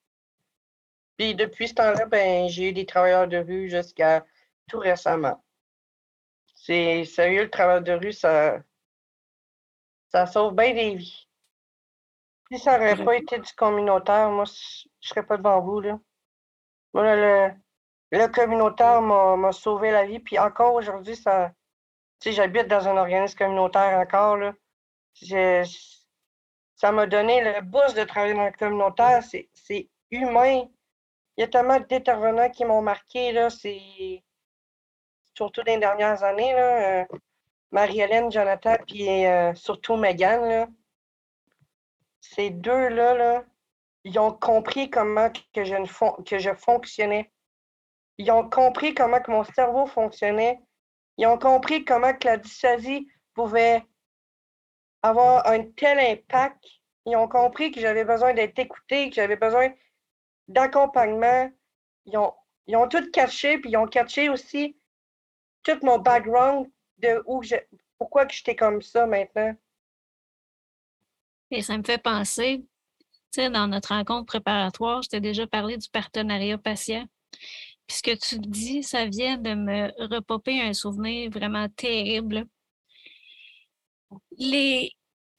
Puis depuis ce temps-là, ben, j'ai eu des travailleurs de rue jusqu'à tout récemment. C'est sérieux, le travail de rue, ça, ça sauve bien des vies. Si ça n'aurait pas été du communautaire, moi, je serais pas devant vous, là. Moi, le, le communautaire m'a sauvé la vie. Puis encore aujourd'hui, ça. Sais, j'habite dans un organisme communautaire encore, là. Ça m'a donné le boost de travailler dans le communautaire. C'est humain. Il y a tellement d'intervenants qui m'ont marqué, là. C'est. Surtout dans les dernières années, là. euh, Marie-Hélène, Jonathan, puis euh, surtout Megan, là. Ces deux-là, là, ils ont compris comment que je, que je fonctionnais. Ils ont compris comment que mon cerveau fonctionnait. Ils ont compris comment que la dysphasie pouvait avoir un tel impact. Ils ont compris que j'avais besoin d'être écouté, que j'avais besoin d'accompagnement. Ils ont, ils ont tout catché, puis ils ont catché aussi tout mon background de où je, pourquoi que j'étais comme ça maintenant. Et ça me fait penser, tu sais, dans notre rencontre préparatoire, je t'ai déjà parlé du partenariat patient. Puis ce que tu dis, ça vient de me repopper un souvenir vraiment terrible. Les,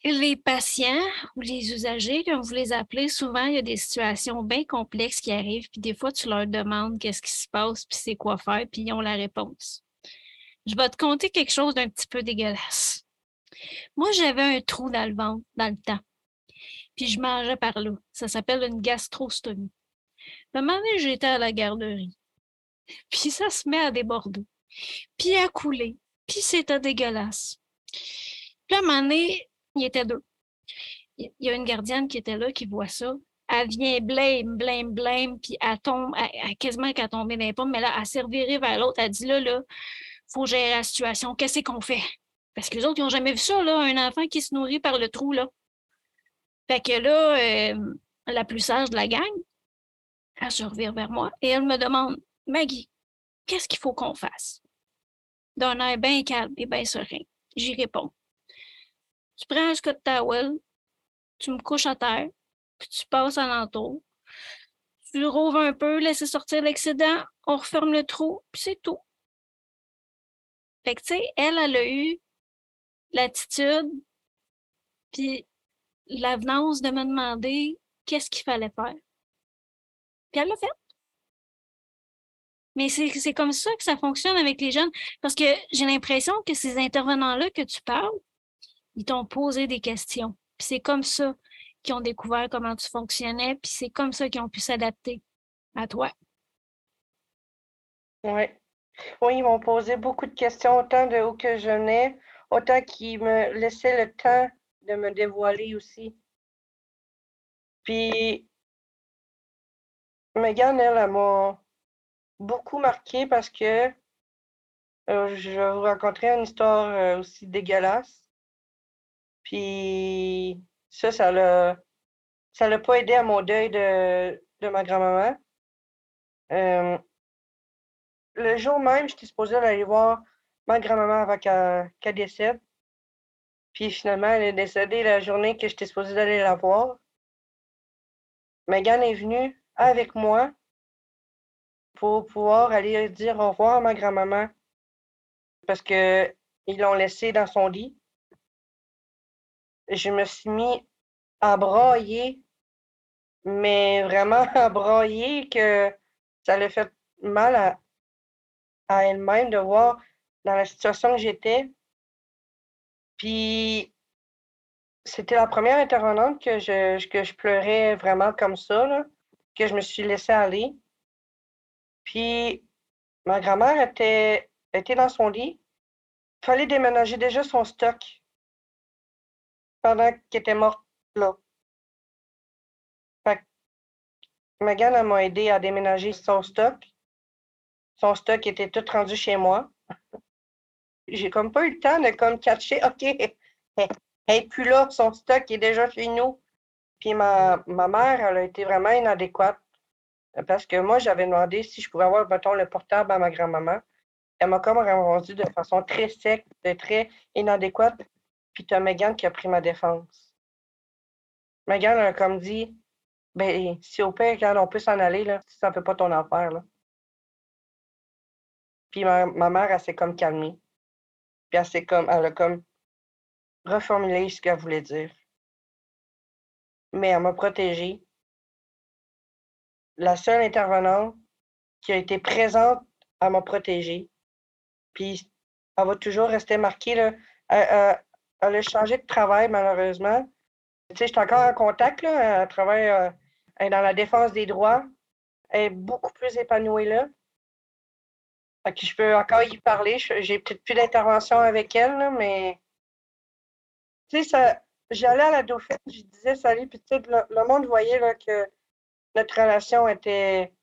les patients ou les usagers, comme vous les appelez, souvent, il y a des situations bien complexes qui arrivent, puis des fois, tu leur demandes qu'est-ce qui se passe, puis c'est quoi faire, puis ils ont la réponse. Je vais te conter quelque chose d'un petit peu dégueulasse. Moi, j'avais un trou dans le ventre dans le temps, puis je mangeais par là. Ça s'appelle une gastrostomie. Un moment j'étais à la garderie, puis ça se met à déborder, puis à couler, puis c'était dégueulasse. Puis à un moment donné, il était deux. Il y a une gardienne qui était là, qui voit ça. Elle vient blême, blême, blême, puis elle tombe, elle, quasiment qu'elle tombé dans les pommes, mais là, elle s'est vers l'autre. Elle dit là, là, faut gérer la situation. Qu'est-ce qu'on fait? Parce que les autres, ils n'ont jamais vu ça, là, un enfant qui se nourrit par le trou, là. Fait que là, euh, la plus sage de la gang, elle se revient vers moi et elle me demande Maggie, qu'est-ce qu'il faut qu'on fasse? D'un air bien calme et bien serein. J'y réponds tu prends un Scott towel, tu me couches à terre, puis tu passes à l'entour. Tu rouvres un peu, laisses sortir l'excédent, on referme le trou, puis c'est tout. Fait que, tu sais, elle, elle a eu l'attitude, puis l'avenance de me demander qu'est-ce qu'il fallait faire. Puis elle l'a fait. Mais c'est comme ça que ça fonctionne avec les jeunes, parce que j'ai l'impression que ces intervenants-là que tu parles, ils t'ont posé des questions. Puis c'est comme ça qu'ils ont découvert comment tu fonctionnais, puis c'est comme ça qu'ils ont pu s'adapter à toi. Oui. Oui, ils m'ont posé beaucoup de questions, autant de où que je venais, autant qu'ils me laissaient le temps de me dévoiler aussi. Puis, Megan, elle, elle m'a beaucoup marqué parce que euh, je vous raconter une histoire euh, aussi dégueulasse. Puis ça, ça l'a ça l'a pas aidé à mon deuil de, de ma grand-maman. Euh, le jour même, j'étais supposée aller voir ma grand-maman avant qu'elle décède. Puis finalement, elle est décédée la journée que j'étais supposée aller la voir. Megan est venue avec moi pour pouvoir aller dire au revoir à ma grand-maman parce qu'ils l'ont laissée dans son lit je me suis mis à brailler, mais vraiment à brailler que ça l'a fait mal à, elle-même de voir dans la situation que j'étais. Puis c'était la première intervenante que je, que je pleurais vraiment comme ça, que je me suis laissée aller. Puis ma grand-mère était, était dans son lit. Il fallait déménager déjà son stock pendant qu'elle était morte là. Fait Megan m'a aidé à déménager son stock. Son stock était tout rendu chez moi. J'ai comme pas eu le temps de comme catcher, OK, elle n'est plus là, son stock est déjà chez nous. Puis ma, ma mère, elle a été vraiment inadéquate. Parce que moi, j'avais demandé si je pouvais avoir, mettons, le portable à ma grand-maman. Elle m'a comme répondu de façon très sec, très inadéquate. Puis tu as Megan qui a pris ma défense. Megan a comme dit ben, si au pire, quand on peut s'en aller, là, ça ne fait pas ton affaire. Là. Puis ma, mère, elle s'est comme calmée. Puis comme, elle a comme reformulé ce qu'elle voulait dire. Mais elle m'a protégée. La seule intervenante qui a été présente, elle m'a protégée. Puis elle va toujours rester marquée. Là elle a changé de travail, malheureusement. Tu sais, je suis encore en contact, là. Elle travaille euh, dans la défense des droits. Elle est beaucoup plus épanouie là. Fait que je peux encore y parler. J'ai peut-être plus d'intervention avec elle, mais tu sais, j'allais à la Dauphine, je disais salut, puis tu sais, le, monde voyait là, que notre relation était,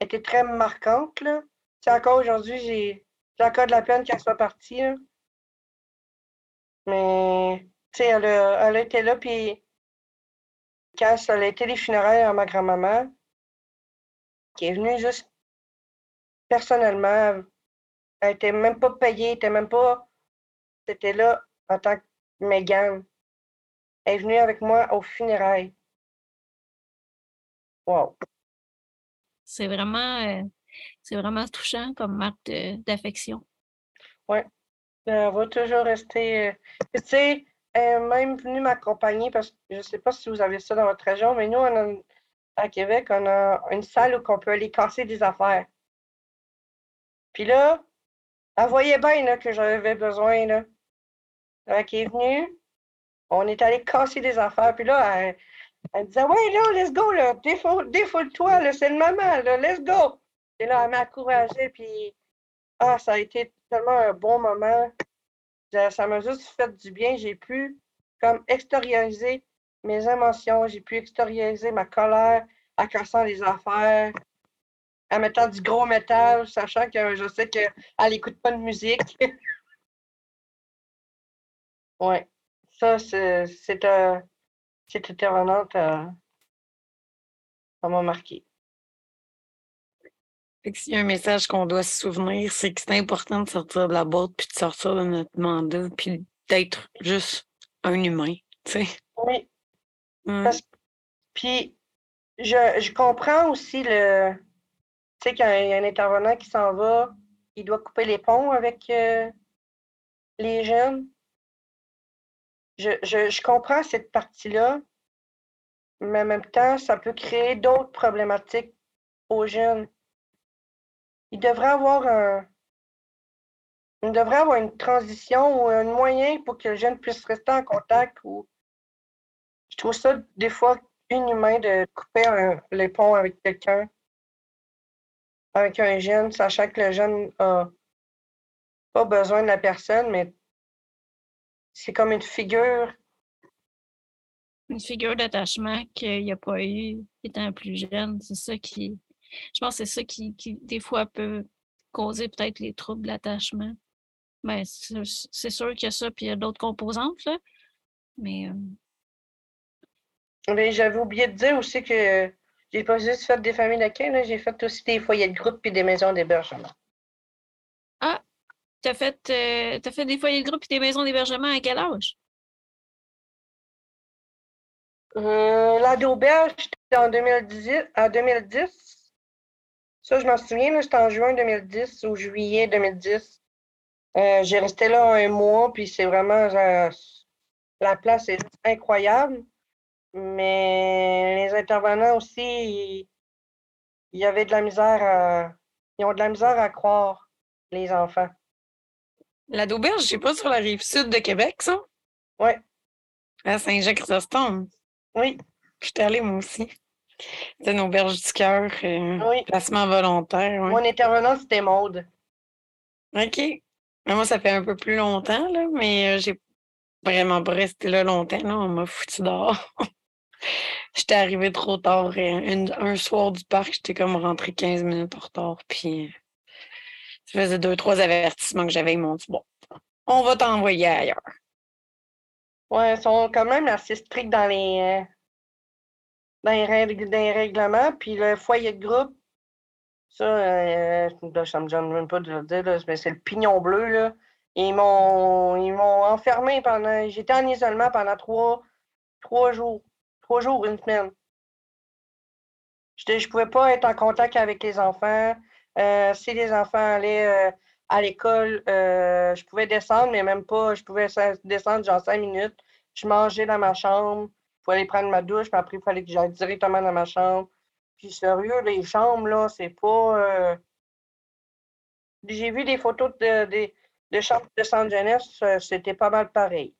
était très marquante. Là. Sais, encore aujourd'hui, j'ai J'ai encore de la peine qu'elle soit partie. Mais, elle a, elle été là, puis quand ça a été les funérailles à ma grand-maman, qui est venue juste personnellement, elle était même pas payée, elle était même pas. C'était là en tant que Megan. Elle est venue avec moi aux funérailles. Wow. C'est vraiment, euh, c'est vraiment touchant comme marque d'affection. Oui. Elle va toujours rester. Euh, tu sais, elle est même venue m'accompagner parce que je ne sais pas si vous avez ça dans votre région, mais nous, à Québec, on a une salle où on peut aller casser des affaires. Puis là, elle voyait bien là, que j'avais besoin. Là. Elle est venue, on est allé casser des affaires. Puis là, elle, elle disait Ouais, là, let's go, là, défoule-toi, là, c'est le moment, là, let's go. Et là, elle m'a encouragée, puis ah, ça a été tellement un bon moment. Ça m'a juste fait du bien. J'ai pu comme extérioriser mes émotions, j'ai pu extérioriser ma colère en cassant les affaires, en mettant du gros métal, sachant que je sais qu'elle n'écoute pas de musique. ouais. Ça, c'est un cette intervenante euh, ça m'a marqué. S'il y a un message qu'on doit se souvenir, c'est que c'est important de sortir de la boîte, puis de sortir de notre mandat, puis d'être juste un humain, tu sais. Oui. puis, je, je, comprends aussi le... Tu sais, quand il y a un intervenant qui s'en va, il doit couper les ponts avec euh, les jeunes je, comprends cette partie-là, mais en même temps, ça peut créer d'autres problématiques aux jeunes. Il devrait avoir un. Il devrait avoir une transition ou un moyen pour que le jeune puisse rester en contact. Ou... Je trouve ça des fois inhumain de couper les ponts avec quelqu'un, avec un jeune, sachant que le jeune n'a pas besoin de la personne, mais c'est comme une figure. Une figure d'attachement qu'il n'y a pas eu étant plus jeune. C'est ça qui. Je pense que c'est ça qui, des fois, peut causer peut-être les troubles d'attachement. Mais ben, c'est sûr qu'il y a ça, puis il y a d'autres composantes, là. Mais. Euh, j'avais oublié de dire aussi que j'ai pas juste fait des familles d'accueil, j'ai fait aussi des foyers de groupe et des maisons d'hébergement. Ah, tu as, fait, euh, fait des foyers de groupe et des maisons d'hébergement à quel âge? Euh, d'auberge, c'était en 2010, en 2010. Ça, je m'en souviens, c'était en juin 2010 ou juillet 2010. Euh, j'ai resté là un mois, puis c'est vraiment. la place est incroyable. Mais les intervenants aussi, il y avait de la misère à. Ils ont de la misère à croire, les enfants. La d'auberge, c'est pas sur la rive sud de Québec, ça? Oui. À Saint-Jacques-Chrysostome? Oui. J'étais allée, moi aussi. C'était une auberge du cœur, euh, oui. placement volontaire. Mon intervenant, c'était Maude. OK. Moi, ça fait un peu plus longtemps, là, mais euh, j'ai vraiment pas resté là longtemps. Là. On m'a foutu dehors. j'étais arrivée trop tard. Euh, un soir du parc, j'étais comme rentrée 15 minutes en retard. Puis ça faisait deux, trois avertissements que j'avais. Ils m'ont dit bon, on va t'envoyer ailleurs. Ouais, ils sont quand même assez stricts dans les, euh, dans les, règlements. Puis le foyer de groupe, ça, euh, ça me gêne même pas de le dire, mais c'est le pignon bleu. Là. Ils m'ont ils m'ont enfermé pendant. J'étais en isolement pendant trois, trois jours. Trois jours, une semaine. Je ne pouvais pas être en contact avec les enfants. Euh, si les enfants allaient euh, à l'école, euh, je pouvais descendre, mais même pas, je pouvais descendre genre cinq minutes. Je mangeais dans ma chambre, pouvais aller prendre ma douche, puis après, il fallait que j'aille directement dans ma chambre. Puis sérieux, les chambres, là, c'est pas. J'ai vu des photos de, de, chambres de centre jeunesse, c'était pas mal pareil.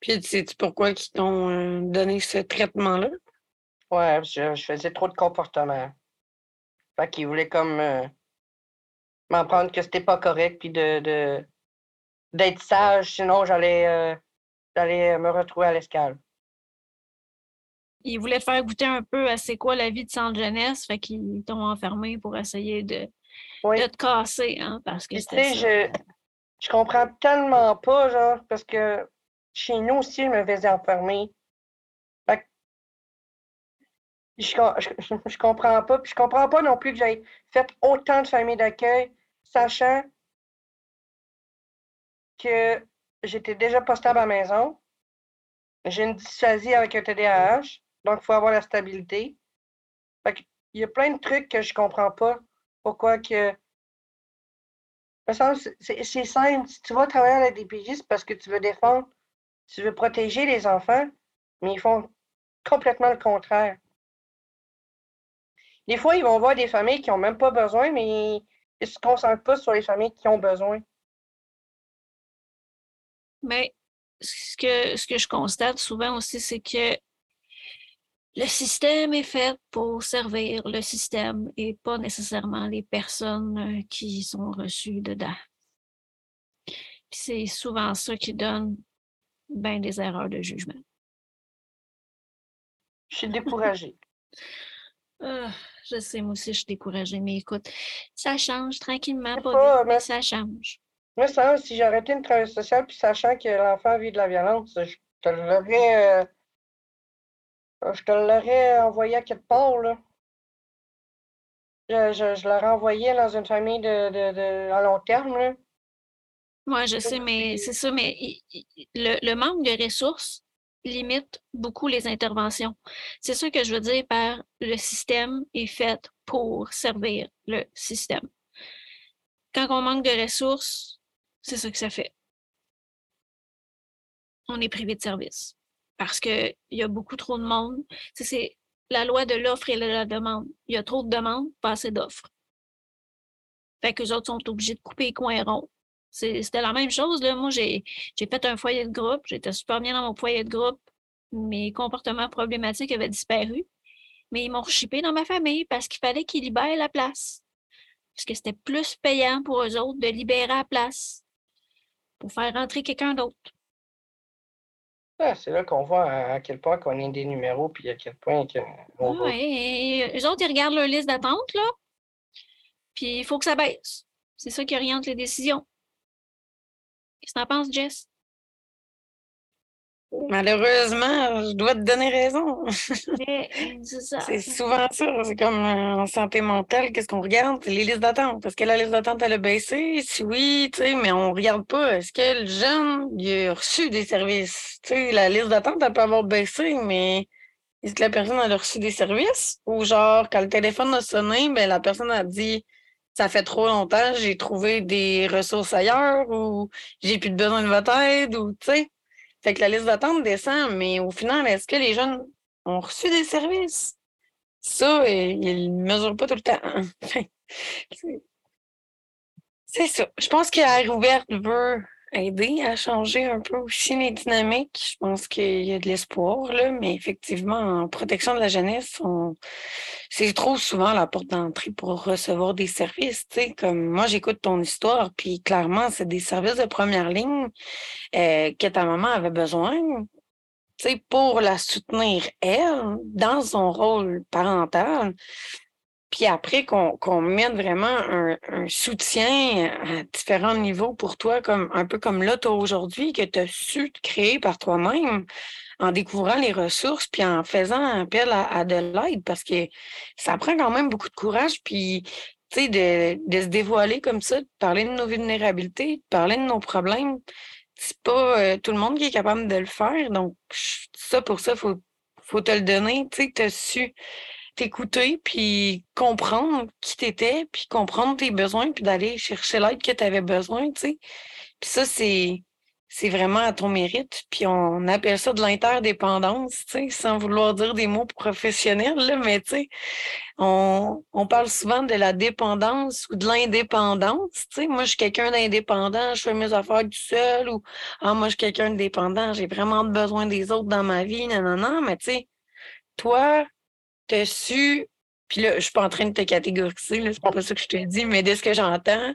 Puis, sais-tu pourquoi ils t'ont donné ce traitement-là? Ouais, je, je, faisais trop de comportement. Fait qu'il voulait comme euh, m'apprendre que c'était pas correct, puis de, d'être sage, sinon j'allais, euh, j'allais me retrouver à l'escale. Il voulait te faire goûter un peu à c'est quoi la vie de centre jeunesse, fait qu'ils t'ont enfermé pour essayer de, de te casser, hein, parce que tu sais, je, je comprends tellement pas, genre, parce que chez nous aussi, je me faisais enfermer. Je, je, je, comprends pas. Puis je comprends pas non plus que j'aie fait autant de familles d'accueil, sachant que j'étais déjà postable à la maison. J'ai une dysphasie avec un TDAH, donc il faut avoir la stabilité. il y a plein de trucs que je comprends pas. Pourquoi que. C'est simple. Si tu vas travailler à la DPJ, c'est parce que tu veux défendre, tu veux protéger les enfants, mais ils font complètement le contraire. Des fois, ils vont voir des familles qui n'ont même pas besoin, mais ils ne se concentrent pas sur les familles qui ont besoin. Mais ce que, ce que je constate souvent aussi, c'est que le système est fait pour servir le système et pas nécessairement les personnes euh, qui sont reçues dedans. C'est souvent ça qui donne bien des erreurs de jugement. Je suis découragée. Ah, je sais, moi aussi, je suis découragée, mais écoute, ça change tranquillement, pas, mais ça change. Moi, ça, si j'arrêtais une travail sociale, puis sachant que l'enfant vit de la violence, je te l'aurais. Euh, je te l'aurais envoyé à quelque part, là. Je, je, l'aurais envoyé dans une famille de, de, à long terme, là. Moi, je sais, mais c'est ça, mais le, le manque de ressources limite beaucoup les interventions. C'est ça que je veux dire par le système est fait pour servir le système. Quand on manque de ressources, c'est ça que ça fait. On est privé de service parce qu'il y a beaucoup trop de monde. C'est la loi de l'offre et de la demande. Il y a trop de demandes, pas assez d'offres. Fait que les autres sont obligés de couper les coins ronds c'était la même chose. Là. Moi, j'ai fait un foyer de groupe. J'étais super bien dans mon foyer de groupe. Mes comportements problématiques avaient disparu. Mais ils m'ont rechippé dans ma famille parce qu'il fallait qu'ils libèrent la place. Parce que c'était plus payant pour eux autres de libérer la place pour faire rentrer quelqu'un d'autre. Ah, c'est là qu'on voit à quel point on est des numéros, puis à quel point que oui, eux autres, ils regardent leur liste d'attente, là. Puis il faut que ça baisse. C'est ça qui oriente les décisions. Qu'est-ce que t'en penses, Jess? Malheureusement, je dois te donner raison. c'est souvent ça. C'est comme euh, en santé mentale, qu'est-ce qu'on regarde? C'est les listes d'attente. Est-ce que la liste d'attente, elle a baissé? Si oui, tu sais, mais on regarde pas. Est-ce que le jeune, il a reçu des services? Tu sais, la liste d'attente, elle peut avoir baissé, mais est-ce que la personne, elle a reçu des services? Ou genre, quand le téléphone a sonné, ben, la personne a dit ça fait trop longtemps, j'ai trouvé des ressources ailleurs ou j'ai plus besoin de votre aide ou tu sais. Fait que la liste d'attente descend, mais au final, est-ce que les jeunes ont reçu des services? Ça, ils ne mesurent pas tout le temps. C'est ça. Je pense que la ouverte veut aider à changer un peu aussi les dynamiques. Je pense qu'il y a de l'espoir, là, mais effectivement, en protection de la jeunesse, c'est trop souvent la porte d'entrée pour recevoir des services. Comme moi, j'écoute ton histoire, puis clairement, c'est des services de première ligne euh, que ta maman avait besoin pour la soutenir, elle, dans son rôle parental. Puis après, qu'on mette vraiment un, soutien à différents niveaux pour toi, comme un peu comme là, toi aujourd'hui, que tu as su créer par toi-même en découvrant les ressources, puis en faisant appel à, de l'aide, parce que ça prend quand même beaucoup de courage, puis tu sais, de, de, se dévoiler comme ça, de parler de nos vulnérabilités, de parler de nos problèmes. C'est pas euh, tout le monde qui est capable de le faire. Donc, ça, pour ça, il faut, faut te le donner. Tu sais, tu as su t'écouter, puis comprendre qui t'étais, puis comprendre tes besoins, puis d'aller chercher l'aide que tu avais besoin, tu sais. Puis ça, c'est vraiment à ton mérite. Puis on appelle ça de l'interdépendance, tu sais, sans vouloir dire des mots professionnels, là, mais tu sais, on, on, parle souvent de la dépendance ou de l'indépendance. Tu sais, moi, je suis quelqu'un d'indépendant, je fais mes affaires tout seul, ou ah, moi, je suis quelqu'un de dépendant, j'ai vraiment besoin des autres dans ma vie, non, non, non, mais tu sais, toi, tu su, puis là, je suis pas en train de te catégoriser, c'est pas ça que je te dis, mais de ce que j'entends,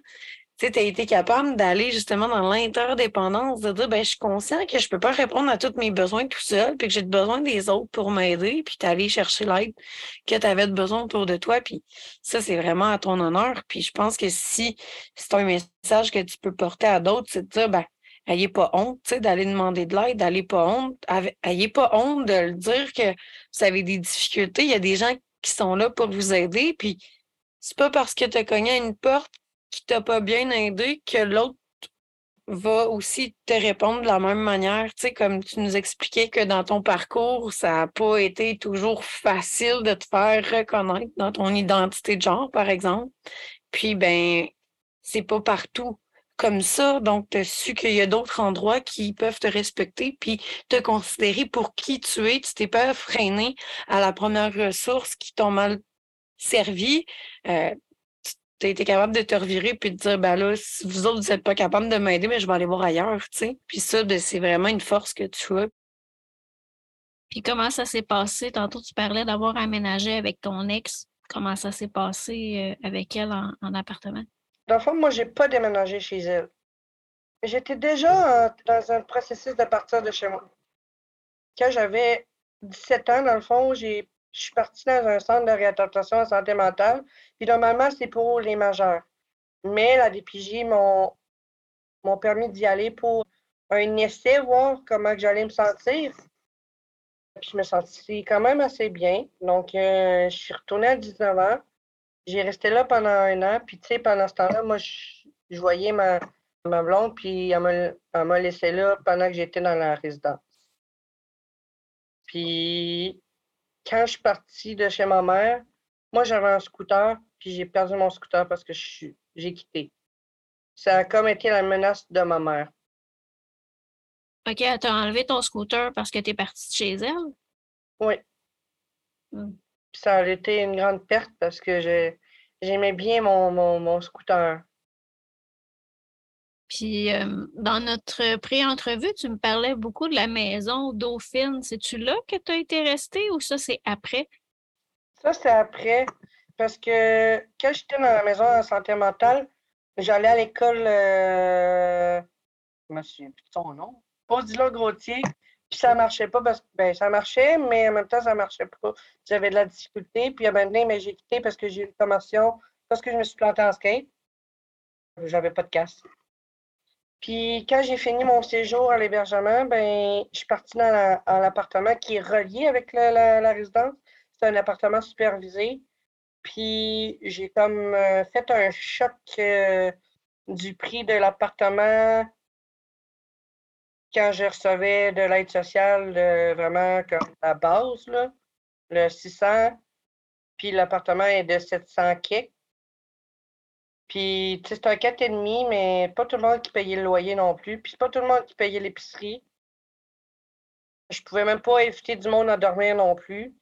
tu as été capable d'aller justement dans l'interdépendance, de dire, ben, je suis conscient que je peux pas répondre à tous mes besoins tout seul, puis que j'ai besoin des autres pour m'aider, puis d'aller chercher l'aide que tu avais besoin autour de toi. Puis ça, c'est vraiment à ton honneur. Puis je pense que si c'est un message que tu peux porter à d'autres, c'est de dire, ben, ayez pas honte, d'aller demander de l'aide, n'ayez pas honte, ayez pas honte de le dire que vous avez des difficultés. Il y a des gens qui sont là pour vous aider, puis c'est pas parce que tu as cogné à une porte qui t'a pas bien aidé que l'autre va aussi te répondre de la même manière. Tu sais, comme tu nous expliquais que dans ton parcours, ça n'a pas été toujours facile de te faire reconnaître dans ton identité de genre, par exemple. Puis, ben, c'est pas partout comme ça. Donc, tu as su qu'il y a d'autres endroits qui peuvent te respecter puis te considérer pour qui tu es. Tu t'es pas freiné à la première ressource qui t'ont mal servi. Euh, tu as été capable de te revirer puis de dire, ben là, si vous autres, vous n'êtes pas capable de m'aider, mais je vais aller voir ailleurs, tu sais. Puis ça, ben, c'est vraiment une force que tu as. Puis comment ça s'est passé? Tantôt, tu parlais d'avoir aménagé avec ton ex. Comment ça s'est passé euh, avec elle en, appartement? Dans le fond, moi, j'ai pas déménagé chez elle. J'étais déjà dans un processus de partir de chez moi. Quand j'avais 17 ans, dans le fond, je suis partie dans un centre de réadaptation en santé mentale. Puis normalement, c'est pour les majeurs. Mais la DPJ m'ont permis d'y aller pour un essai, voir comment j'allais me sentir. Puis je me sentis quand même assez bien. Donc, euh, je suis retournée à 19 ans. J'ai resté là pendant un an. Puis, tu sais, pendant ce temps-là, moi, je, voyais ma, ma blonde, puis elle m'a laissé là pendant que j'étais dans la résidence. Puis, quand je suis partie de chez ma mère, moi, j'avais un scooter, puis j'ai perdu mon scooter parce que j'ai quitté. Ça a comme été la menace de ma mère. OK, elle t'a enlevé ton scooter parce que tu es partie de chez elle? Oui. Ça a été une grande perte parce que j'aimais bien mon, mon scooter. Puis euh, dans notre pré-entrevue, tu me parlais beaucoup de la maison Dauphine. C'est-tu là que tu as été resté ou ça, c'est après? Ça, c'est après. Parce que quand j'étais dans la maison de santé mentale, j'allais à l'école, euh, je me souviens plus de son nom, Posdila Grotier, puis ça marchait pas parce que ben, ça marchait, mais en même temps, ça marchait pas. J'avais de la difficulté, puis à un moment donné, mais j'ai quitté parce que j'ai eu une commotion, parce que je me suis plantée en skate. J'avais pas de casse. Puis quand j'ai fini mon séjour à l'hébergement, ben, je suis partie dans l'appartement qui est relié avec la, résidence. C'est un appartement supervisé. Puis j'ai comme euh, fait un choc euh, du prix de l'appartement quand je recevais de l'aide sociale vraiment comme la base, là, le 600. Puis l'appartement est de 700 kicks. Puis, c'est un 4,5, mais pas tout le monde qui payait le loyer non plus. Puis, c'est pas tout le monde qui payait l'épicerie. Je pouvais même pas éviter du monde à dormir non plus.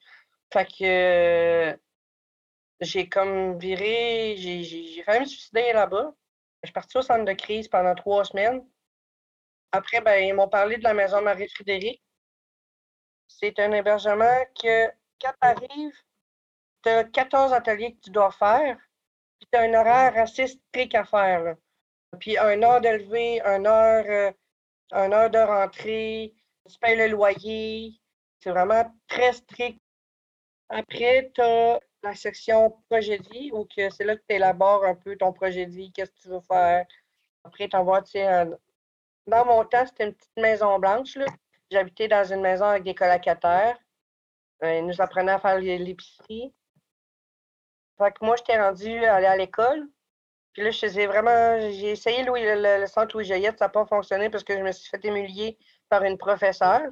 Fait que j'ai comme viré, j'ai failli me suicider là-bas. Je suis partie au centre de crise pendant trois semaines. Après, ben, ils m'ont parlé de la maison Marie-Frédéric. C'est un hébergement que, quand tu arrives, tu as 14 ateliers que tu dois faire puis tu as un horaire assez strict à faire. Puis un heure de un heure, euh, un heure de rentrée, tu payes le loyer. C'est vraiment très strict. Après, tu as la section projet de vie, où c'est là que tu élabores un peu ton projet de vie, qu'est-ce que tu veux faire. Après, tu envoies, sais, dans mon temps, c'était une petite maison blanche. J'habitais dans une maison avec des colocataires. Euh, ils nous apprenaient à faire l'épicerie. Fait que moi, j'étais rendue à aller à l'école. Puis là, je faisais vraiment. J'ai essayé le, centre Louis Jayette, ça n'a pas fonctionné parce que je me suis fait humilier par une professeure.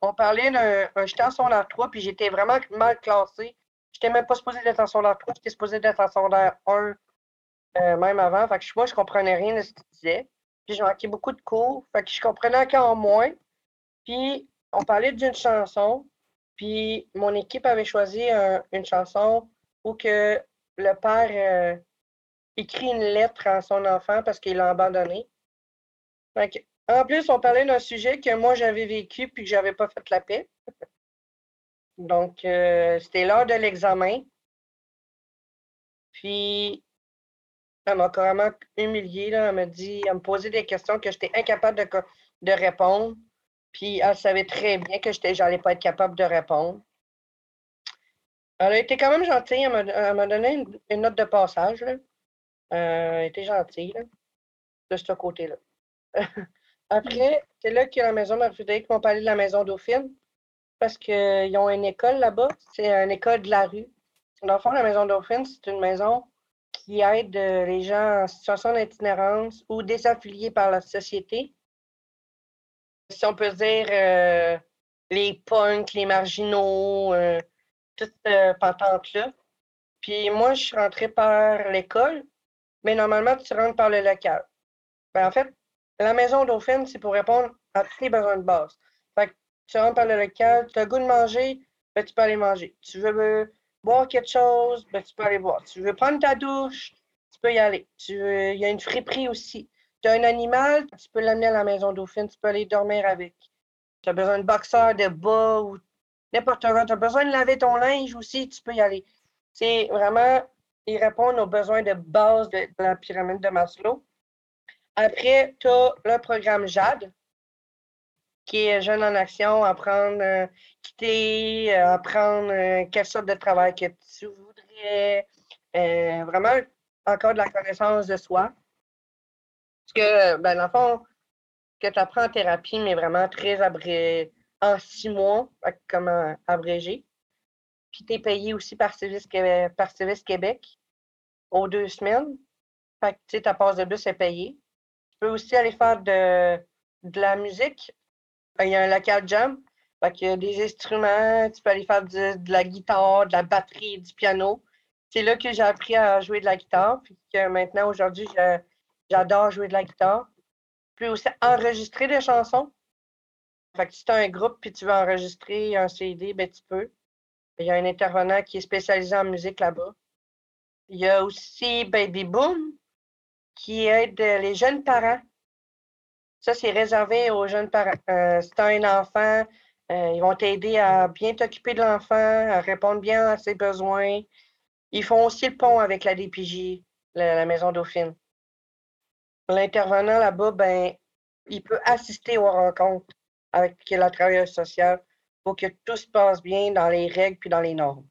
On parlait d'un. J'étais en secondaire 3, puis j'étais vraiment mal classée. J'étais même pas supposée d'être en secondaire 3, j'étais supposée d'être en secondaire 1 euh, même avant. Fait que moi, je comprenais rien de ce qu'il disait. Puis j'ai manqué beaucoup de cours. Fait que je comprenais encore moins. Puis on parlait d'une chanson. Puis mon équipe avait choisi une chanson ou que le père euh, écrit une lettre à son enfant parce qu'il l'a abandonné. en plus, on parlait d'un sujet que moi j'avais vécu puis que j'avais pas fait la paix. Donc, euh, c'était l'heure de l'examen. Puis, Elle m'a carrément humiliée. Là. Elle m'a dit, elle me posait des questions que j'étais incapable de, de répondre. Puis elle savait très bien que je n'allais pas être capable de répondre. Elle a été quand même gentille. Elle m'a donné une, note de passage. Là. Euh, elle était gentille de ce côté-là. Après, c'est là que la maison Marie-Frédéric m'ont parlé de la maison Dauphine parce qu'ils ont une école là-bas. C'est une école de la rue. Dans le fond, la maison Dauphine, c'est une maison qui aide euh, les gens en situation d'itinérance ou désaffiliés par la société. Si on peut dire euh, les punks, les marginaux, euh, toute cette patente-là. Puis moi, je suis rentrée par l'école, mais normalement, tu rentres par le local. Ben, en fait, la maison Dauphine, c'est pour répondre à tous les besoins de base. Fait que tu rentres par le local, tu as le goût de manger, ben, tu peux aller manger. Tu veux boire quelque chose, ben, tu peux aller boire. Tu veux prendre ta douche, tu peux y aller. Tu Il y a une friperie aussi. Tu as un animal, tu peux l'amener à la maison Dauphine, tu peux aller dormir avec. Tu as besoin de boxeur, de bas ou n'importe quoi. Tu as besoin de laver ton linge aussi, tu peux y aller. C'est vraiment, ils répondent aux besoins de base de, la pyramide de Maslow. Après, tu as le programme JAD, qui est Jeune en Action, apprendre, euh, quitter, euh, apprendre euh, quelle sorte de travail que tu voudrais. vraiment, encore de la connaissance de soi. Parce que, ben, dans le fond, que tu apprends en thérapie, mais vraiment très abrégé, en six mois, comment abréger. Puis tu es payé aussi par Service, Québec, par Service Québec aux deux semaines. Fait que, tu sais, ta passe de bus est payée. Tu peux aussi aller faire de, de la musique. Il y a un local jam. Fait qu'il y a des instruments. Tu peux aller faire de, la guitare, de la batterie, du piano. C'est là que j'ai appris à jouer de la guitare. Puis que maintenant, aujourd'hui, j'adore jouer de la guitare. Peux aussi enregistrer des chansons. Fait que si tu as un groupe puis tu veux enregistrer un CD, ben tu peux. Il y a un intervenant qui est spécialisé en musique là-bas. Il y a aussi Baby Boom qui aide les jeunes parents. Ça, c'est réservé aux jeunes parents. Euh, si tu as un enfant, euh, ils vont t'aider à bien t'occuper de l'enfant, à répondre bien à ses besoins. Ils font aussi le pont avec la DPJ, la, Maison Dauphine. L'intervenant là-bas, ben, il peut assister aux rencontres avec la travailleuse sociale pour que tout se passe bien dans les règles puis dans les normes.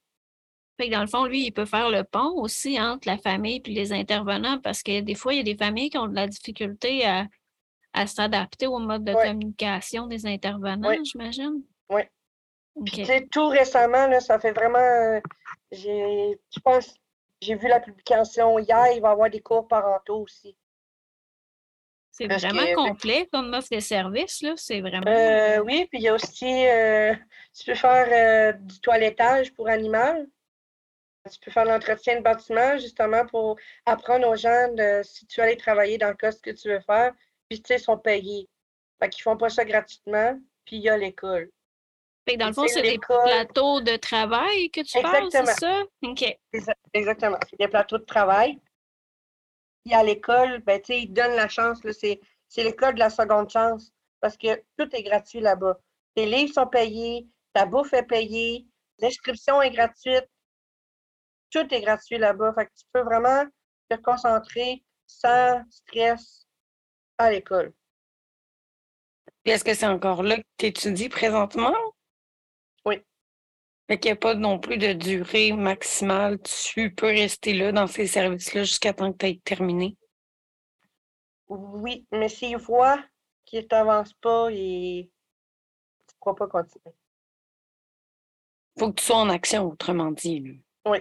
Fait dans le fond, lui, il peut faire le pont aussi entre la famille et les intervenants parce que des fois, il y a des familles qui ont de la difficulté à, s'adapter au mode de communication des intervenants, j'imagine? Oui. tout récemment, là, ça fait vraiment. j'ai, je pense, j'ai vu la publication hier, il va y avoir des cours parentaux aussi. C'est vraiment complet comme offre de service, là. C'est vraiment. Euh, oui, puis il y a aussi, euh, tu peux faire euh, du toilettage pour animal. Tu peux faire l'entretien de bâtiment, justement, pour apprendre aux gens de, si tu veux aller travailler dans le cas ce que tu veux faire, puis tu sais, ils sont payés. Fait qu'ils font pas ça gratuitement, puis il y a l'école. Fait que dans le fond, c'est des plateaux de travail que tu parles, c'est ça? OK. Exactement. C'est des plateaux de travail. Puis à l'école, ben, ils donnent la chance. C'est l'école de la seconde chance parce que tout est gratuit là-bas. Tes livres sont payés, ta bouffe est payée, l'inscription est gratuite. Tout est gratuit là-bas. Fait que tu peux vraiment te concentrer sans stress à l'école. Est-ce que c'est encore là que tu étudies présentement? Oui. Fait qu'il n'y a pas non plus de durée maximale. Tu peux rester là dans ces services-là jusqu'à temps que tu aies terminé. Oui, mais s'il voit qu'il t'avance pas, il... tu ne pourras pas continuer. faut que tu sois en action, autrement dit. Oui.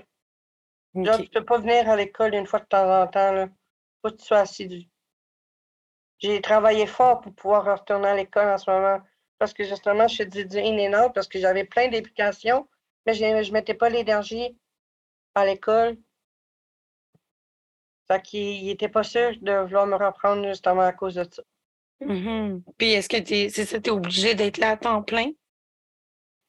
tu ne peux pas venir à l'école une fois de temps en temps. Il faut que tu sois assidu. J'ai travaillé fort pour pouvoir retourner à l'école en ce moment parce que justement, je suis du in parce que j'avais plein d'applications mais je ne mettais pas l'énergie à l'école. Fait qu'il n'était pas sûr de vouloir me reprendre justement à cause de ça. Mm-hmm. Puis est-ce que tu c'est ça, es obligé d'être là à temps plein?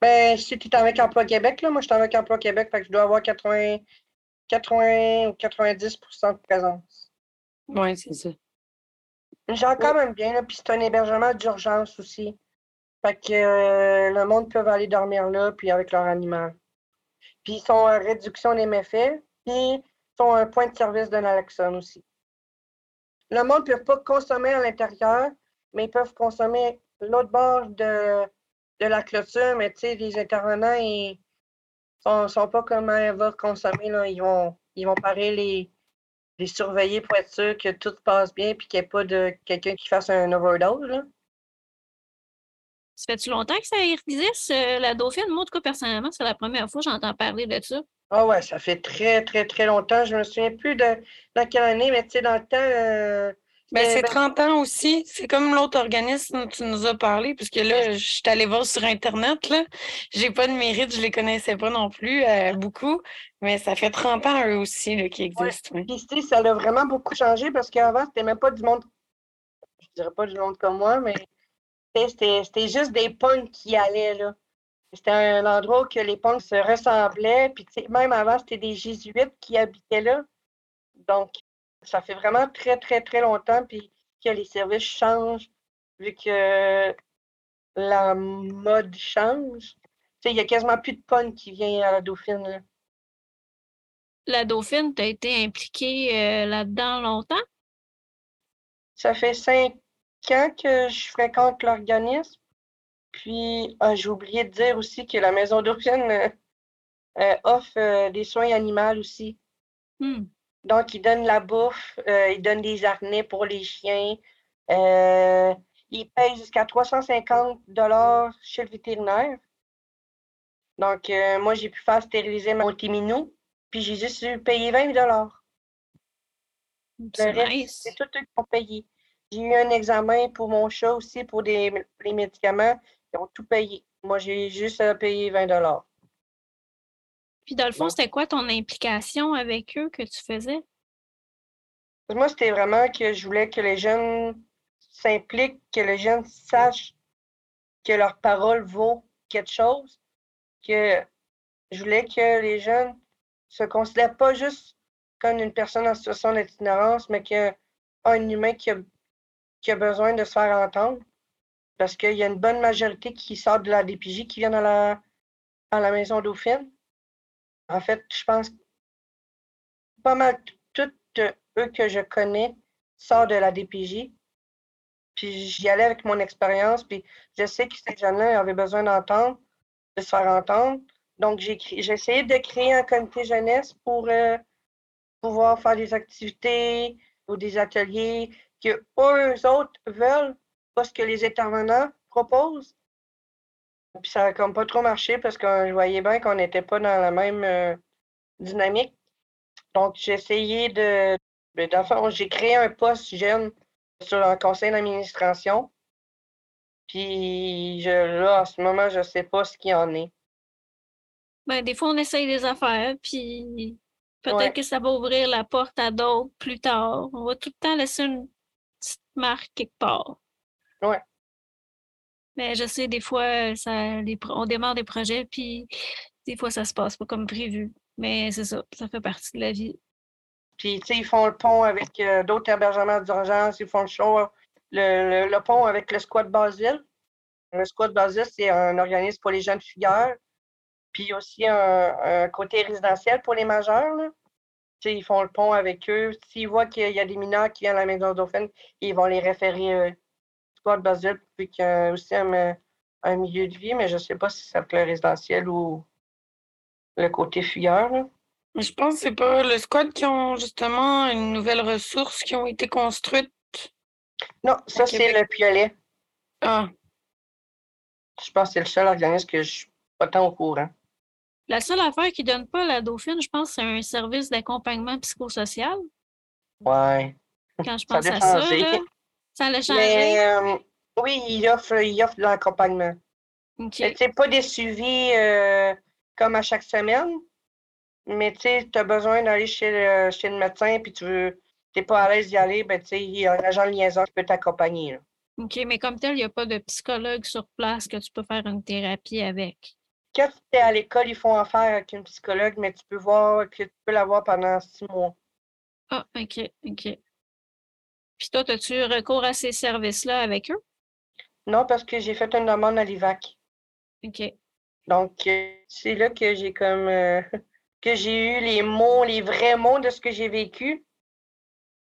Ben, si tu es avec Emploi Québec, là, moi je suis avec Emploi Québec, fait que je dois avoir 80, 80 ou 90% de présence. Oui, c'est ça. J'ai quand même bien, là, puis c'est un hébergement d'urgence aussi. Fait que euh, le monde peut aller dormir là, puis avec leur animal. Puis ils sont en réduction des méfaits, puis ils sont un point de service de naloxone aussi. le monde ne peut pas consommer à l'intérieur, mais ils peuvent consommer l'autre bord de, de la clôture, mais tu sais, les intervenants, ils sont, sont pas comment elle va consommer, là. Ils vont, ils vont parer les, les surveiller pour être sûr que tout passe bien puis qu'il n'y ait pas de quelqu'un qui fasse un overdose, là. Ça fait-tu longtemps que ça existe, euh, la Dauphine? Moi, en tout cas, personnellement, c'est la première fois que j'entends parler de ça. Ah ouais, ça fait très, très, très longtemps. Je me souviens plus de dans quelle année, mais tu sais, dans le temps, euh, Ben, c'était- c'est 30 ans aussi. C'est comme l'autre organisme dont tu nous as parlé, puisque là, je suis allée voir sur Internet, là. J'ai pas de mérite, je les connaissais pas non plus, euh, beaucoup. Mais ça fait 30 ans, eux aussi, là, qui existent. oui. Tu sais, ça a vraiment beaucoup changé parce qu'avant, c'était même pas du monde, je dirais pas du monde comme moi, mais c'était c'était juste des punks qui allaient, là. C'était un endroit où que les punks se ressemblaient. Puis, même avant, c'était des jésuites qui habitaient là. Donc, ça fait vraiment très, très, très longtemps. Puis, que les services changent, vu que la mode change. Il y a quasiment plus de punks qui viennent à la Dauphine, là. La Dauphine, tu as été impliquée euh, là-dedans longtemps? Ça fait cinq ans que je fréquente l'organisme. Puis, ah, j'ai oublié de dire aussi que la Maison Dauphine euh, euh, offre euh, des soins animaux aussi. Hmm. Donc, ils donnent la bouffe, euh, ils donnent des harnais pour les chiens. euh, ils payent jusqu'à 350 dollars chez le vétérinaire. Donc, euh, moi, j'ai pu faire stériliser mon petit minou, puis j'ai juste payer 20 dollars. C'est nice. tout eux qui ont payé. J'ai eu un examen pour mon chat aussi, pour des, les médicaments. Ils ont tout payé. Moi, j'ai juste à payer 20 dollars. Puis dans le fond, c'était quoi ton implication avec eux que tu faisais? Moi, c'était vraiment que je voulais que les jeunes s'impliquent, que les jeunes sachent que leur parole vaut quelque chose, que je voulais que les jeunes se considèrent pas juste comme une personne en situation d'itinérance, mais qu'un humain qui a, qui a besoin de se faire entendre. Parce qu'il y a une bonne majorité qui sort de la DPJ qui viennent à la, à la maison Dauphine. En fait, je pense pas mal toutes eux que je connais sortent de la DPJ. Puis j'y allais avec mon expérience, puis je sais que ces jeunes-là avaient besoin d'entendre, de se faire entendre. Donc, j'ai essayé de créer un comité jeunesse pour euh, pouvoir faire des activités ou des ateliers que eux autres veulent, pas ce que les intervenants proposent. Puis ça n'a comme pas trop marché parce que je voyais bien qu'on n'était pas dans la même euh, dynamique. Donc, j'ai essayé de. ben, fond, j'ai créé un poste jeune sur un conseil d'administration. Puis je, là, en ce moment, je ne sais pas ce qu'il y en est. Ben, des fois, on essaye des affaires, puis peut-être Ouais. que ça va ouvrir la porte à d'autres plus tard. On va tout le temps laisser une petite marque quelque part. Ouais. Mais je sais, des fois, ça, les pro- on démarre des projets, puis des fois, ça se passe pas comme prévu. Mais c'est ça, ça fait partie de la vie. Puis, tu sais, ils font le pont avec euh, d'autres hébergements d'urgence, ils font le show, le, le- pont avec le squat Basile. Le squat Basile, c'est un organisme pour les jeunes figures, puis aussi un, côté résidentiel pour les majeurs. Là. Tu sais, ils font le pont avec eux. S'ils voient qu'il y a des mineurs qui viennent à la maison Dauphine, ils vont les référer squat Basile, puis qu'il y a aussi un, un milieu de vie, mais je ne sais pas si c'est le résidentiel ou le côté figure. là. Mais je pense que c'est pas le squad qui ont justement une nouvelle ressource qui ont été construites. Non, ça, c'est le piolet. Ah, Je pense que c'est le seul organisme que je suis pas tant au courant. La seule affaire qui donne pas la Dauphine, je pense, c'est un service d'accompagnement psychosocial. Ouais. Quand je Ça pense a à ça, là, ça l'a changé? Mais euh, oui, il offre, il offre de l'accompagnement. OK. Mais tu sais, pas des suivis euh, comme à chaque semaine. Mais tu sais, tu as besoin d'aller chez le, chez le médecin puis tu veux, t'es pas à l'aise d'y aller, ben tu sais, il y a un agent de liaison qui peut t'accompagner. OK, mais comme tel, il n'y a pas de psychologue sur place que tu peux faire une thérapie avec. Quand tu es à l'école, ils font affaire avec une psychologue, mais tu peux voir que tu peux l'avoir pendant six mois. Ah, OK, OK. Puis toi, as-tu recours à ces services-là avec eux? Non, parce que j'ai fait une demande à l'IVAC. OK. Donc, euh, c'est là que j'ai comme euh, que j'ai eu les mots, les vrais mots de ce que j'ai vécu.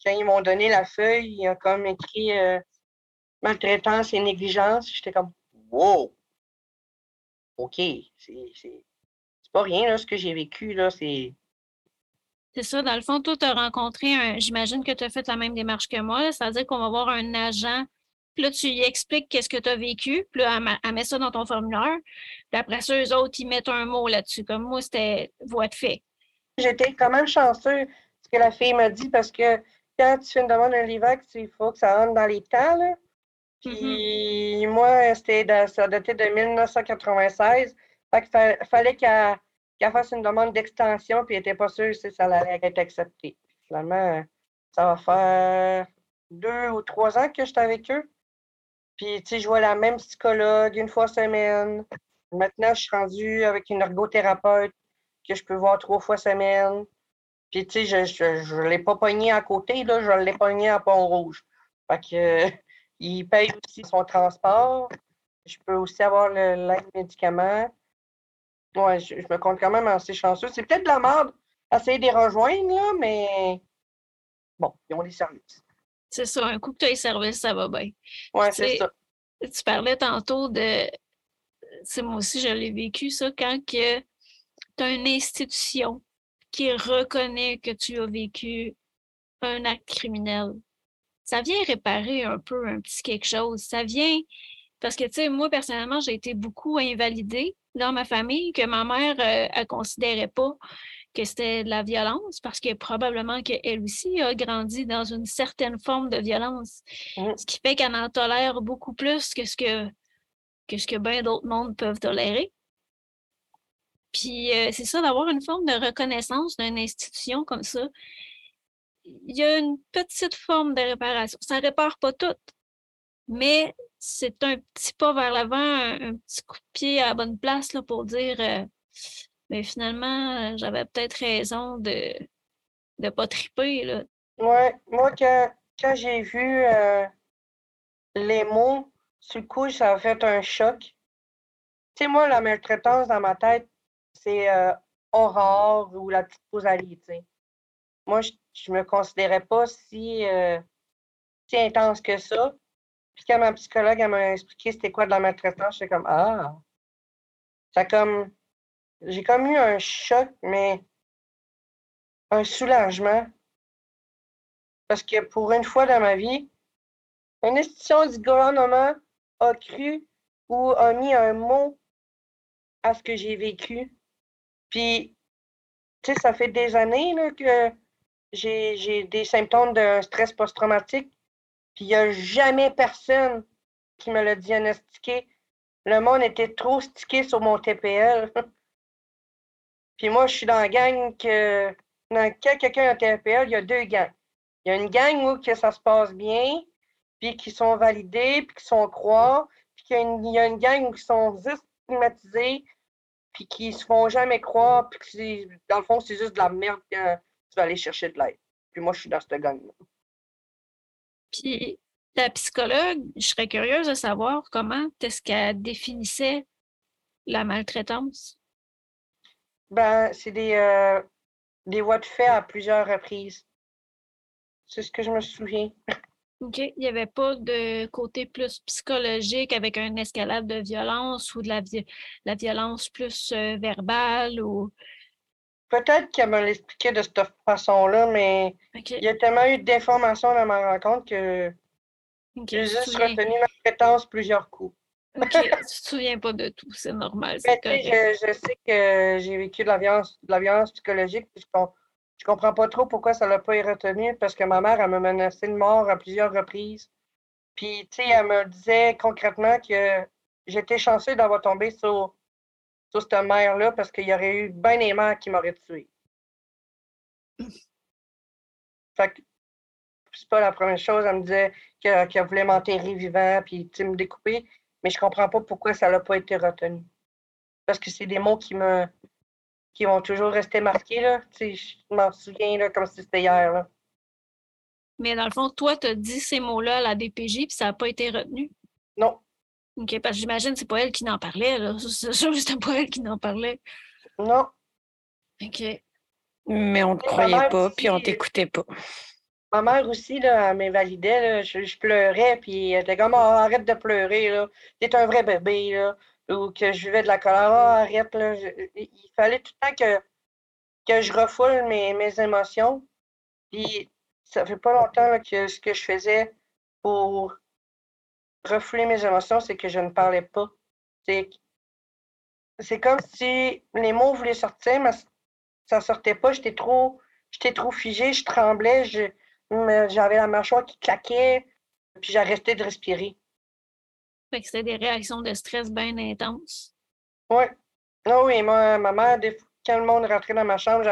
quand ils m'ont donné la feuille, ils ont comme écrit euh, maltraitance et négligence. J'étais comme Wow! OK, c'est pas rien là, ce que j'ai vécu, là, c'est. C'est ça, dans le fond, toi, tu as rencontré un. J'imagine que tu as fait la même démarche que moi, c'est-à-dire qu'on va voir un agent, puis là, tu lui expliques qu'est-ce que tu as vécu, puis là, elle, met ça dans ton formulaire, puis après ça, eux autres, ils mettent un mot là-dessus. Comme moi, c'était voie de fait. J'étais quand même chanceux, ce que la fille m'a dit, parce que quand tu fais une demande d'un LIVAC, il faut que ça rentre dans les temps, là. Mm-hmm. Puis moi, c'était ça datait de 1996. Fait qu'il fallait qu'elle fasse une demande d'extension, puis elle n'était pas sûre si ça allait être accepté. Finalement, ça va faire deux ou trois ans que j'étais avec eux. Puis, tu sais, je vois la même psychologue une fois semaine. Maintenant, je suis rendue avec une ergothérapeute que je peux voir trois fois semaine. Puis, tu sais, je ne l'ai pas pogné à côté, là, je l'ai pogné à Pont-Rouge. Fait que, il paye aussi son transport. Je peux aussi avoir l'aide médicament. Ouais, je, me compte quand même assez chanceux. C'est peut-être de la merde essayer de les rejoindre, là, mais bon, ils ont les services. C'est ça, un coup que tu as les services, ça va bien. Oui, c'est ça. Tu parlais tantôt de. C'est moi aussi, je l'ai vécu, ça, quand tu as une institution qui reconnaît que tu as vécu un acte criminel ça vient réparer un peu un petit quelque chose. Ça vient parce que, tu sais, moi, personnellement, j'ai été beaucoup invalidée dans ma famille, que ma mère, ne euh, considérait pas que c'était de la violence parce que probablement qu'elle aussi a grandi dans une certaine forme de violence. Mmh. Ce qui fait qu'elle en tolère beaucoup plus que ce que, que, ce que bien d'autres mondes peuvent tolérer. Puis euh, c'est ça, d'avoir une forme de reconnaissance d'une institution comme ça, il y a une petite forme de réparation. Ça ne répare pas tout, mais c'est un petit pas vers l'avant, un, petit coup de pied à la bonne place là, pour dire euh, mais finalement, j'avais peut-être raison de ne pas triper. Là. Ouais, moi, quand, j'ai vu euh, les mots, le coup, ça a fait un choc. Tu sais, moi, la maltraitance dans ma tête, c'est euh, Aurore ou la petite sais moi, je ne me considérais pas si, euh, si intense que ça. Puis quand ma psychologue m'a expliqué c'était quoi de la maltraitance, j'étais comme Ah! Ça comme. J'ai comme eu un choc, mais un soulagement. Parce que pour une fois dans ma vie, une institution du gouvernement a cru ou a mis un mot à ce que j'ai vécu. Puis, tu sais, ça fait des années là, que j'ai des symptômes de stress post-traumatique, puis il n'y a jamais personne qui me l'a diagnostiqué. Le monde était trop stické sur mon TPL. puis moi, je suis dans la gang que. Dans, quand quelqu'un a un TPL, il y a deux gangs. Il y a une gang où que ça se passe bien, puis qui sont validés, puis qui sont croix, puis il y, a une, gang où ils sont juste stigmatisés, puis qui se font jamais croire, puis que dans le fond, c'est juste de la merde aller chercher de l'aide. Puis moi, je suis dans cette gang-là. Puis ta psychologue, je serais curieuse de savoir comment est-ce qu'elle définissait la maltraitance? Ben, c'est des, euh, des voies de fait à plusieurs reprises. C'est ce que je me souviens. OK. Il n'y avait pas de côté plus psychologique avec une escalade de violence ou de la, la violence plus euh, verbale ou Peut-être qu'elle me l'expliquait de cette façon-là, mais il y a tellement eu d'informations dans ma rencontre que j'ai juste retenu ma prétence plusieurs coups. OK, tu te souviens pas de tout, c'est normal. Je, je, sais que j'ai vécu de la violence, de la violence psychologique, puis je, je comprends pas trop pourquoi ça l'a pas été retenu, parce que ma mère, elle me menacé de mort à plusieurs reprises. Puis, tu sais, elle me disait concrètement que j'étais chanceux d'avoir tombé sur sur cette mère-là parce qu'il y aurait eu bien des mères qui m'auraient tué. Fait que c'est pas la première chose. Elle me disait qu'elle voulait m'enterrer vivant puis me découper, mais je comprends pas pourquoi ça n'a pas été retenu. Parce que c'est des mots qui me qui vont toujours rester marqués. Là. je m'en souviens là, comme si c'était hier. Là. Mais dans le fond, toi, tu as dit ces mots-là à la DPJ, puis ça n'a pas été retenu? Non. OK, parce que j'imagine que c'est pas elle qui n'en parlait, là. C'est sûr que c'était pas elle qui n'en parlait. Non. OK. Mais on te croyait pas, puis on t'écoutait pas. Ma mère aussi, là, elle m'invalidait. Je, pleurais, puis elle était comme oh, arrête de pleurer, là. T'es un vrai bébé, là. Ou que je vivais de la colère. Oh, arrête, là. il fallait tout le temps que, que je refoule mes, mes émotions. Puis ça fait pas longtemps que ce que je faisais pour refouler mes émotions, c'est que je ne parlais pas. C'est comme si les mots voulaient sortir, mais ça sortait pas. J'étais trop, j'étais trop figée, je tremblais, j'avais la mâchoire qui claquait, puis j'arrêtais de respirer. Fait que c'était des réactions de stress bien intenses. Oui. Non, oui, moi, ma mère, quand le monde rentrait dans ma chambre,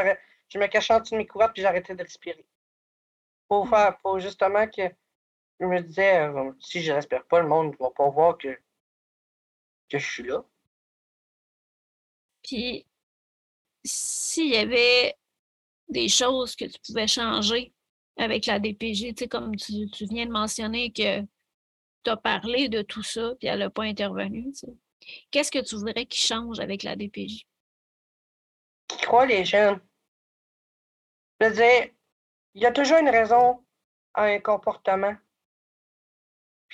je me cachais en dessous de mes couvertes, puis j'arrêtais de respirer. Pour hmm. faire, pour justement que je me disais, euh, si je respire pas, le monde ne va pas voir que, que je suis là. Puis, s'il y avait des choses que tu pouvais changer avec la DPJ, tu sais, comme tu, viens de mentionner que tu as parlé de tout ça, puis elle n'a pas intervenu, qu'est-ce que tu voudrais qu'il change avec la DPJ? Qui croit les jeunes? Je veux dire, il y a toujours une raison à un comportement.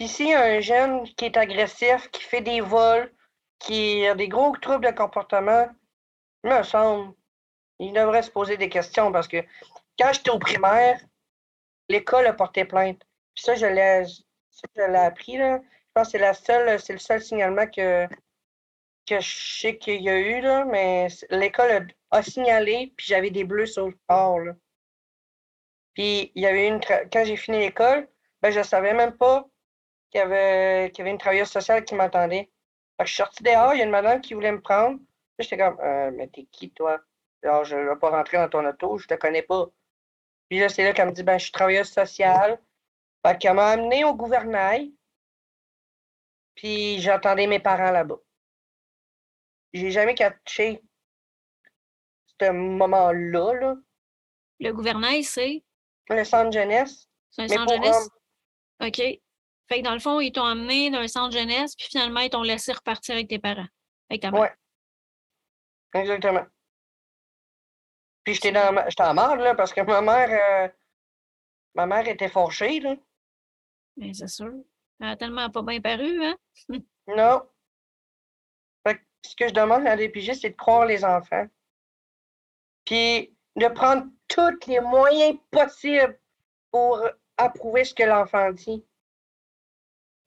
Puis a un jeune qui est agressif, qui fait des vols, qui a des gros troubles de comportement, il me semble, il devrait se poser des questions parce que quand j'étais au primaire, l'école a porté plainte. Puis ça, je l'ai, je l'ai appris, là. Je pense que c'est la seule, c'est le seul signalement que, que je sais qu'il y a eu, là, mais l'école a, signalé, puis j'avais des bleus sur le corps. Puis il y avait une quand j'ai fini l'école, ben je savais même pas qu'il y avait, qu'il y avait une travailleuse sociale qui m'attendait. je suis sortie dehors, il y a une madame qui voulait me prendre. J'étais comme, euh, mais t'es qui, toi? Alors, je ne vais pas rentrer dans ton auto, je te connais pas. Puis là, c'est là qu'elle me dit, ben, je suis travailleuse sociale. Fait qu'elle m'a amené au gouvernail. Puis j'entendais mes parents là-bas. J'ai jamais catché ce moment-là. Là. Le gouvernail, c'est? Le centre jeunesse. C'est un centre jeunesse? OK. Fait que dans le fond, ils t'ont amené dans un centre jeunesse, puis finalement, ils t'ont laissé repartir avec tes parents, avec ta mère. Ouais. Exactement. Puis j'étais dans j'étais en marde, là, parce que ma mère, euh, ma mère était fâchée, là. Mais ben, c'est sûr. Elle a tellement pas bien paru, hein? non. Fait que ce que je demande à DPG, c'est de croire les enfants. Puis de prendre tous les moyens possibles pour approuver ce que l'enfant dit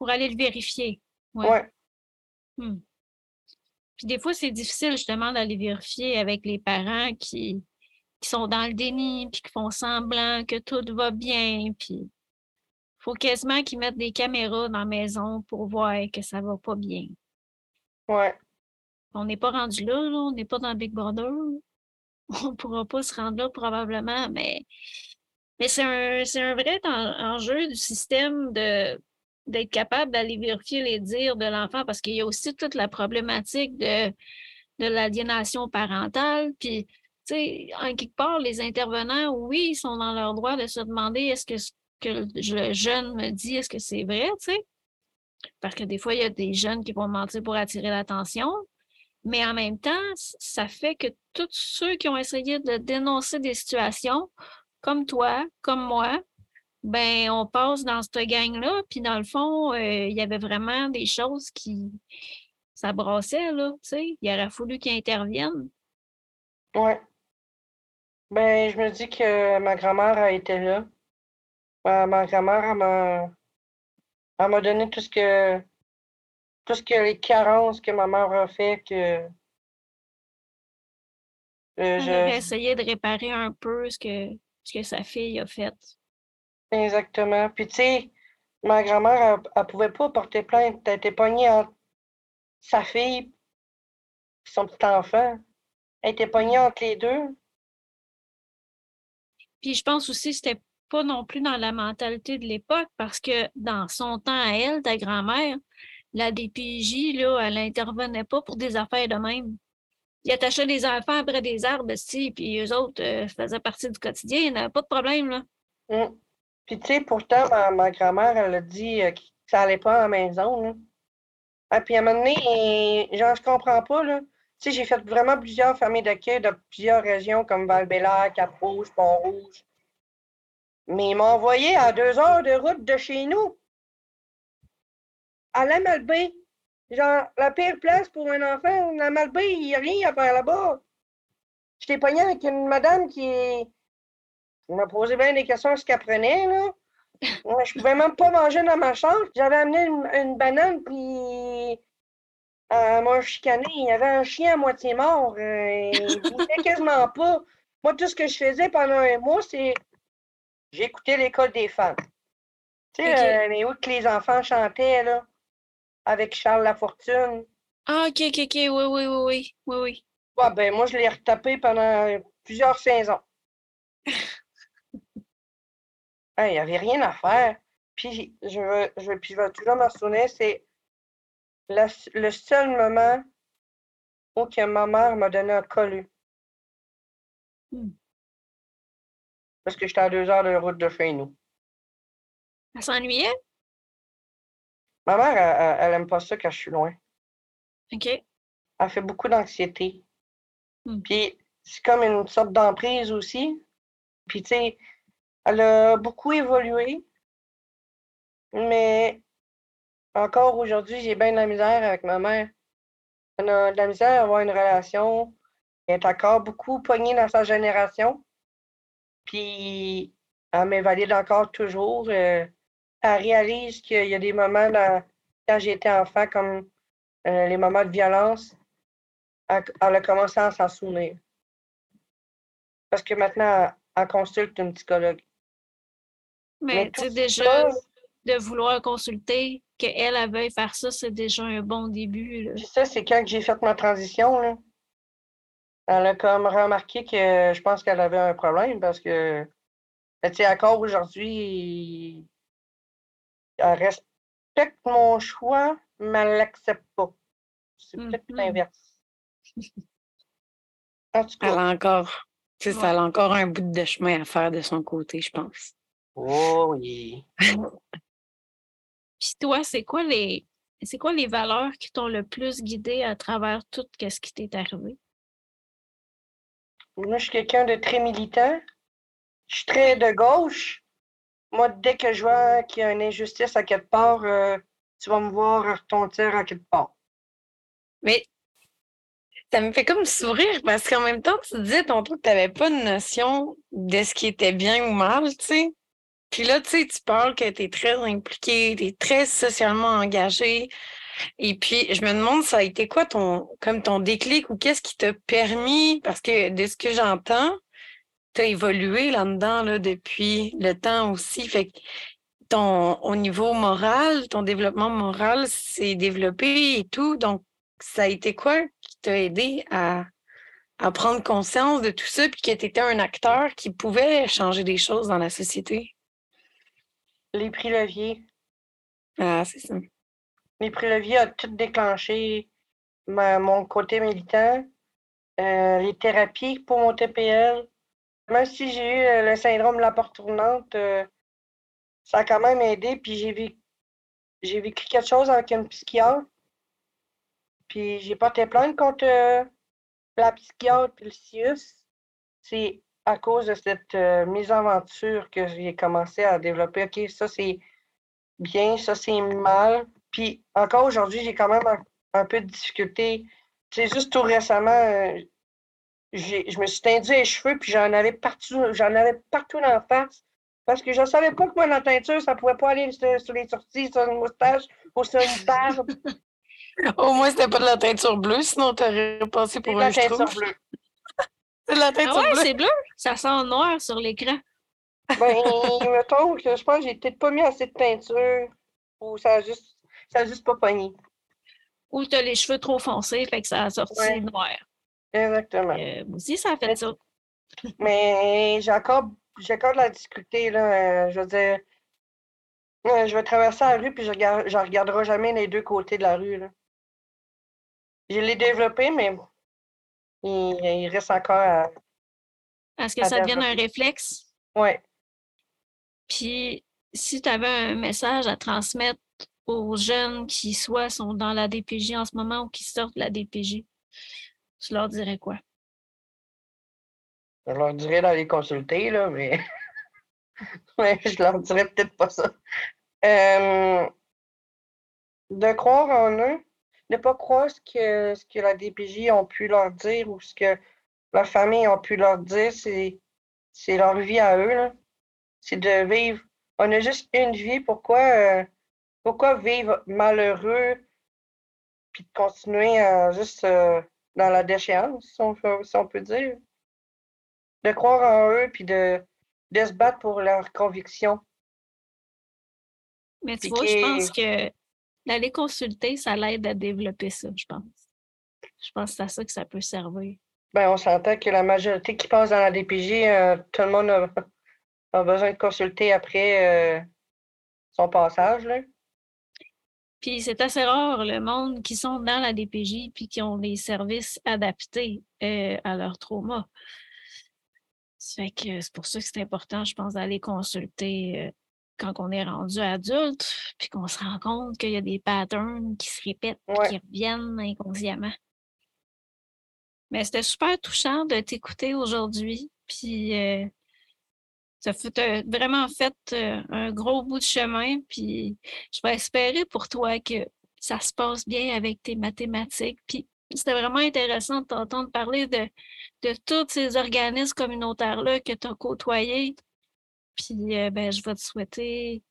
pour aller le vérifier. Ouais. Hmm. Puis des fois, c'est difficile justement d'aller vérifier avec les parents qui, qui sont dans le déni, puis qui font semblant que tout va bien. Puis il faut quasiment qu'ils mettent des caméras dans la maison pour voir que ça va pas bien. Ouais. On n'est pas rendu là, on n'est pas dans Big Brother. On ne pourra pas se rendre là probablement, mais, mais c'est un, un vrai enjeu du système de d'être capable d'aller vérifier les dires de l'enfant parce qu'il y a aussi toute la problématique de, de l'aliénation parentale. Puis, tu sais, en quelque part, les intervenants, oui, ils sont dans leur droit de se demander est-ce que ce que le jeune me dit, est-ce que c'est vrai, tu sais? Parce que des fois, il y a des jeunes qui vont mentir pour attirer l'attention. Mais en même temps, ça fait que tous ceux qui ont essayé de dénoncer des situations, comme toi, comme moi, ben on passe dans cette gang-là, puis dans le fond, euh, il y avait vraiment des choses qui ça brassait, là, tu sais. Il aurait fallu qu'ils interviennent. Ouais. Ben, je me dis que ma grand-mère a été là. Ma, grand-mère, elle m'a donné tout ce que tout ce que les carences que ma mère a fait que euh, je... essayé de réparer un peu ce que, ce que sa fille a fait. Exactement. Puis, tu sais, ma grand-mère, elle, ne pouvait pas porter plainte. Elle était pognée entre sa fille et son petit enfant. Elle était pognée entre les deux. Puis, je pense aussi que c'était pas non plus dans la mentalité de l'époque parce que dans son temps à elle, ta grand-mère, la DPJ, là, elle n'intervenait pas pour des affaires de même. Il attachait des enfants après des arbres, puis eux autres euh, faisaient partie du quotidien. Il n'y avait pas de problème, là. Mmh. Puis, tu sais, pourtant, ma, grand-mère, elle a dit euh, que ça allait pas à maison. Là. Ah, puis, à un moment donné, genre, je comprends pas, là. Tu sais, j'ai fait vraiment plusieurs familles d'accueil de plusieurs régions comme val cap Cap-Rouge, Pont-Rouge. Mais ils m'ont envoyé à deux heures de route de chez nous. À la Malbaie. Genre, la pire place pour un enfant, la Malbaie, il n'y a rien à faire là-bas. J'étais pogné avec une madame qui m'a posé bien des questions sur ce qu'elle prenait, là. Moi, je pouvais même pas manger dans ma chambre. J'avais amené une, banane, puis elle m'a chicané. Il y avait un chien à moitié mort. Euh, il bougeait quasiment pas. Moi, tout ce que je faisais pendant un mois, c'est j'écoutais l'école des femmes. Tu sais, les où que les enfants chantaient, là, avec Charles Lafortune. Ah, ok, ok, ok, oui, oui, oui, oui, oui, oui. Ouais, ben, moi, je l'ai retapé pendant plusieurs saisons. Il n'y avait rien à faire. Puis je veux, je, puis je vais toujours me souvenir, c'est le seul moment où que ma mère m'a donné un collu. Hmm. Parce que j'étais à deux heures de route de chez nous. Elle s'ennuyait? Ma mère, elle, n'aime aime pas ça quand je suis loin. OK. Elle fait beaucoup d'anxiété. Hmm. Puis c'est comme une sorte d'emprise aussi. Puis tu sais, elle a beaucoup évolué, mais encore aujourd'hui, j'ai bien de la misère avec ma mère. Elle a de la misère à avoir une relation. Elle est encore beaucoup pognée dans sa génération. Puis, elle m'invalide encore toujours. Euh, elle réalise qu'il y a des moments quand j'étais enfant, comme euh, les moments de violence, elle, a commencé à s'en souvenir. Parce que maintenant, elle consulte une psychologue. Mais, tu sais, déjà, de vouloir consulter, qu'elle elle veuille faire ça, c'est déjà un bon début. Là. ça, c'est quand j'ai fait ma transition. Là. Elle a comme remarqué que je pense qu'elle avait un problème parce que, ben, tu sais, encore aujourd'hui, elle respecte mon choix, mais elle ne l'accepte pas. C'est peut-être mm-hmm. l'inverse. En tout cas. Elle a encore, ça, elle a encore un bout de chemin à faire de son côté, je pense. Oh oui. Puis toi, c'est quoi les c'est quoi les valeurs qui t'ont le plus guidé à travers tout ce qui t'est arrivé? Moi, je suis quelqu'un de très militant. Je suis très de gauche. Moi, dès que je vois qu'il y a une injustice à quelque part, euh, tu vas me voir retentir à quelque part. Mais ça me fait comme sourire parce qu'en même temps, tu disais tantôt que tu n'avais pas de notion de ce qui était bien ou mal, tu sais. Puis là, tu sais, tu parles que tu es très impliqué, tu es très socialement engagé. Et puis, je me demande, ça a été quoi ton, comme ton déclic ou qu'est-ce qui t'a permis, parce que de ce que j'entends, tu as évolué là-dedans là, depuis le temps aussi. Fait que ton, au niveau moral, ton développement moral s'est développé et tout. Donc, ça a été quoi qui t'a aidé à, à prendre conscience de tout ça, puis que tu étais un acteur qui pouvait changer des choses dans la société? Les prix leviers. Ah, c'est ça. Les prix leviers ont tout déclenché mon côté militant. Euh, les thérapies pour mon TPL. Même si j'ai eu euh, le syndrome de la porte tournante, euh, ça a quand même aidé. Puis j'ai vécu, j'ai vécu quelque chose avec une psychiatre. Puis j'ai porté plainte contre la psychiatre et le CIUS. C'est à cause de cette euh, mise en aventure que j'ai commencé à développer. OK, ça c'est bien, ça c'est mal. Puis encore aujourd'hui, j'ai quand même un, peu de difficulté. C'est juste tout récemment, euh, je me suis tendu les cheveux, puis j'en avais partout, j'en avais partout dans la face. Parce que je ne savais pas que moi, la teinture, ça ne pouvait pas aller sur, les sorties, sur une moustache ou sur une barbe. Au moins, c'était pas de la teinture bleue, sinon tu aurais passé pour un teinture bleue. C'est la ah ouais, c'est bleu. Ça sent noir sur l'écran. Ben, mettons que je pense que j'ai peut-être pas mis assez de peinture ou ça a juste, ça a juste pas pogné. Ou tu as les cheveux trop foncés, fait que ça a sorti noir. Exactement. Euh, moi aussi, ça a fait ça. Mais j'ai encore, j'ai encore de la difficulté, là. Euh, je veux dire, euh, je vais traverser la rue puis je regarde, je regarderai jamais les deux côtés de la rue, là. Je l'ai développé, mais il, reste encore à. Est-ce que ça devienne un réflexe? Oui. Puis, si tu avais un message à transmettre aux jeunes qui soit sont dans la DPJ en ce moment ou qui sortent de la DPJ, tu leur dirais quoi? Je leur dirais d'aller consulter, là, mais. mais je leur dirais peut-être pas ça. Euh, de croire en eux, ne pas croire ce que, ce que la DPJ ont pu leur dire ou ce que leur famille ont pu leur dire, c'est, c'est leur vie à eux. C'est de vivre. On a juste une vie. Pourquoi, euh, pourquoi vivre malheureux puis de continuer à juste euh, dans la déchéance, si on, peut dire? De croire en eux puis de, de se battre pour leurs convictions. Mais tu vois, je pense que d'aller consulter, ça l'aide à développer ça, je pense. Je pense que c'est à ça que ça peut servir. Ben, on s'entend que la majorité qui passe dans la DPJ, euh, tout le monde a, besoin de consulter après euh, son passage. Là. Puis c'est assez rare le monde qui sont dans la DPJ puis qui ont des services adaptés euh, à leur trauma. C'est pour ça que c'est important, je pense, d'aller consulter quand on est rendu adulte, puis qu'on se rend compte qu'il y a des patterns qui se répètent, qui reviennent inconsciemment. Mais c'était super touchant de t'écouter aujourd'hui. Puis euh, ça fait vraiment fait euh, un gros bout de chemin. Puis je vais espérer pour toi que ça se passe bien avec tes mathématiques. Puis c'était vraiment intéressant de t'entendre parler de, de tous ces organismes communautaires-là que tu as côtoyés. Puis euh, ben, je vais te souhaiter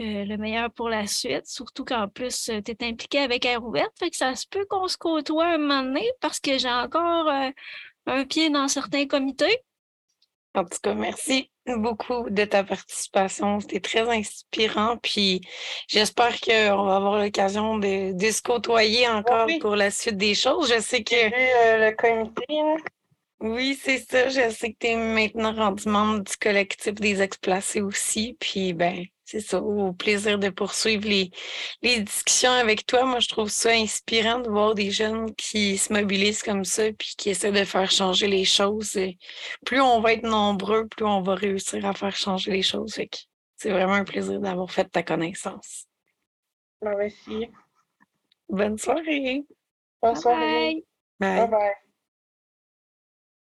euh, le meilleur pour la suite, surtout qu'en plus, euh, tu es impliqué avec Air Ouverte, fait que ça se peut qu'on se côtoie un moment donné parce que j'ai encore un pied dans certains comités. En tout cas, merci beaucoup de ta participation. C'était très inspirant. Puis j'espère qu'on va avoir l'occasion de, se côtoyer encore pour la suite des choses. Je sais que. le comité. Oui, c'est ça. Je sais que tu es maintenant rendu membre du collectif des explacés aussi. Puis, ben, c'est ça. Au plaisir de poursuivre les, les discussions avec toi. Moi, je trouve ça inspirant de voir des jeunes qui se mobilisent comme ça puis qui essaient de faire changer les choses. plus on va être nombreux, plus on va réussir à faire changer les choses. c'est vraiment un plaisir d'avoir fait ta connaissance. Ben, merci. Bonne soirée. Bonne soirée. bye. bye. bye.